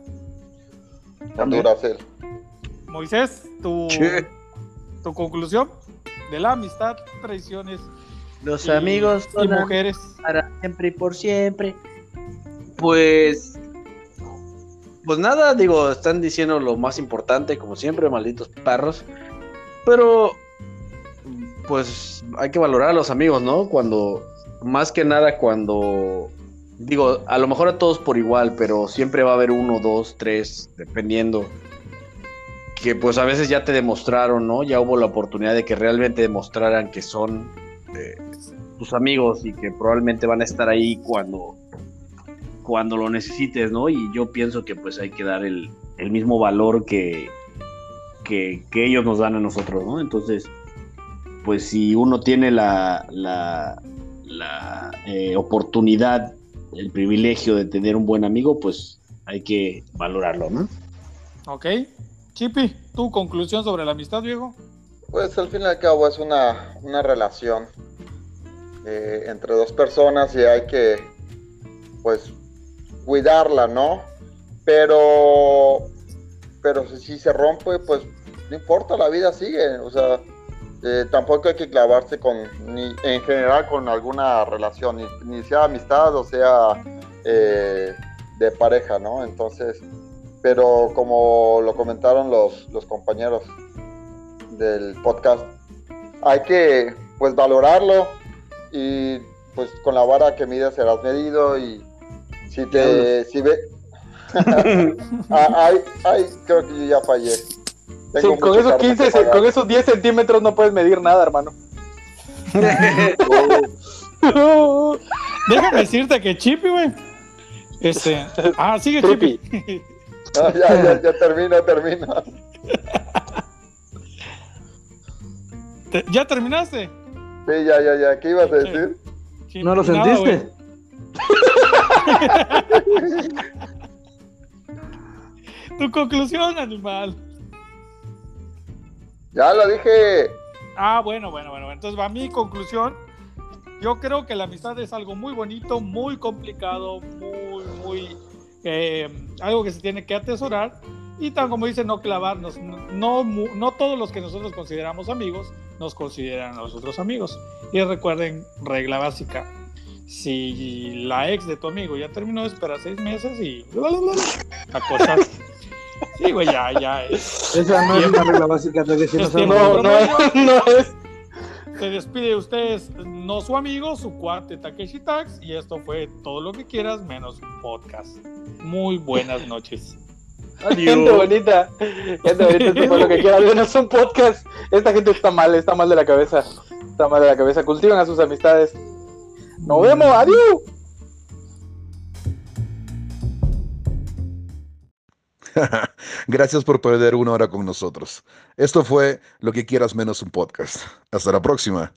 Duracell. Moisés, tu, Che. tu conclusión de la amistad, traiciones Los y- amigos y son mujeres. para siempre y por siempre. Pues, Pues nada, digo, están diciendo lo más importante, como siempre, malditos perros. Pero, pues hay que valorar a los amigos, ¿no? Cuando, más que nada cuando, digo, a lo mejor a todos por igual, pero siempre va a haber uno, dos, tres, dependiendo. Que pues a veces ya te demostraron, ¿no? Ya hubo la oportunidad de que realmente demostraran que son eh, tus amigos y que probablemente van a estar ahí cuando, cuando lo necesites, ¿no? Y yo pienso que pues hay que dar el, el mismo valor que, que, que ellos nos dan a nosotros, ¿no? Entonces, pues si uno tiene la, la, la eh, oportunidad, el privilegio de tener un buen amigo, pues hay que valorarlo, ¿no? Ok. Chipi, tu conclusión sobre la amistad, viejo. Pues al fin y al cabo es una, una relación eh, entre dos personas y hay que, pues, cuidarla, ¿no? Pero, pero si, si se rompe, pues, no importa, la vida sigue, o sea, eh, tampoco hay que clavarse con, ni, en general con alguna relación, ni, ni sea amistad o sea eh, de pareja, ¿no? Entonces, pero como lo comentaron los, los compañeros del podcast, hay que pues valorarlo y pues con la vara que mides serás medido y si te si ve <laughs> Ah, ay, ay, creo que yo ya fallé. Sí, con esos karma que 15, pagar. con esos 10 centímetros no puedes medir nada, hermano. <laughs> Déjame decirte que Chipi, güey. Este. Ah, sigue Chipi. Ah, ya, ya, ya termina, termina. Te- ¿Ya terminaste? Sí, ya, ya, ya. ¿Qué ibas a decir? ¿No lo nada, sentiste? <laughs> Tu conclusión, animal. Ya lo dije. Ah, bueno, bueno, bueno. Entonces va mi conclusión. Yo creo que la amistad es algo muy bonito, muy complicado, muy, muy... eh, algo que se tiene que atesorar. Y tan como dice, no clavarnos. No, no, no todos los que nosotros consideramos amigos nos consideran a nosotros amigos. Y recuerden, regla básica. Si la ex de tu amigo ya terminó, espera seis meses y... A cosas. <laughs> Sí, güey, ya, ya. es- Esa no es una regla básica, de que no Es sabemos- tiempo. No, no, no es. Se despide de ustedes, no su amigo, su cuate Takeshi Tax. Y esto fue todo lo que quieras, menos un podcast. Muy buenas noches. Gente bonita. Gente bonita, esto fue lo que quiera. No es un podcast. Esta gente está mal, está mal de la cabeza. Está mal de la cabeza. Cultivan a sus amistades. Nos vemos, adiós. <laughs> Gracias por perder una hora con nosotros. Esto fue Lo que quieras menos un podcast. Hasta la próxima.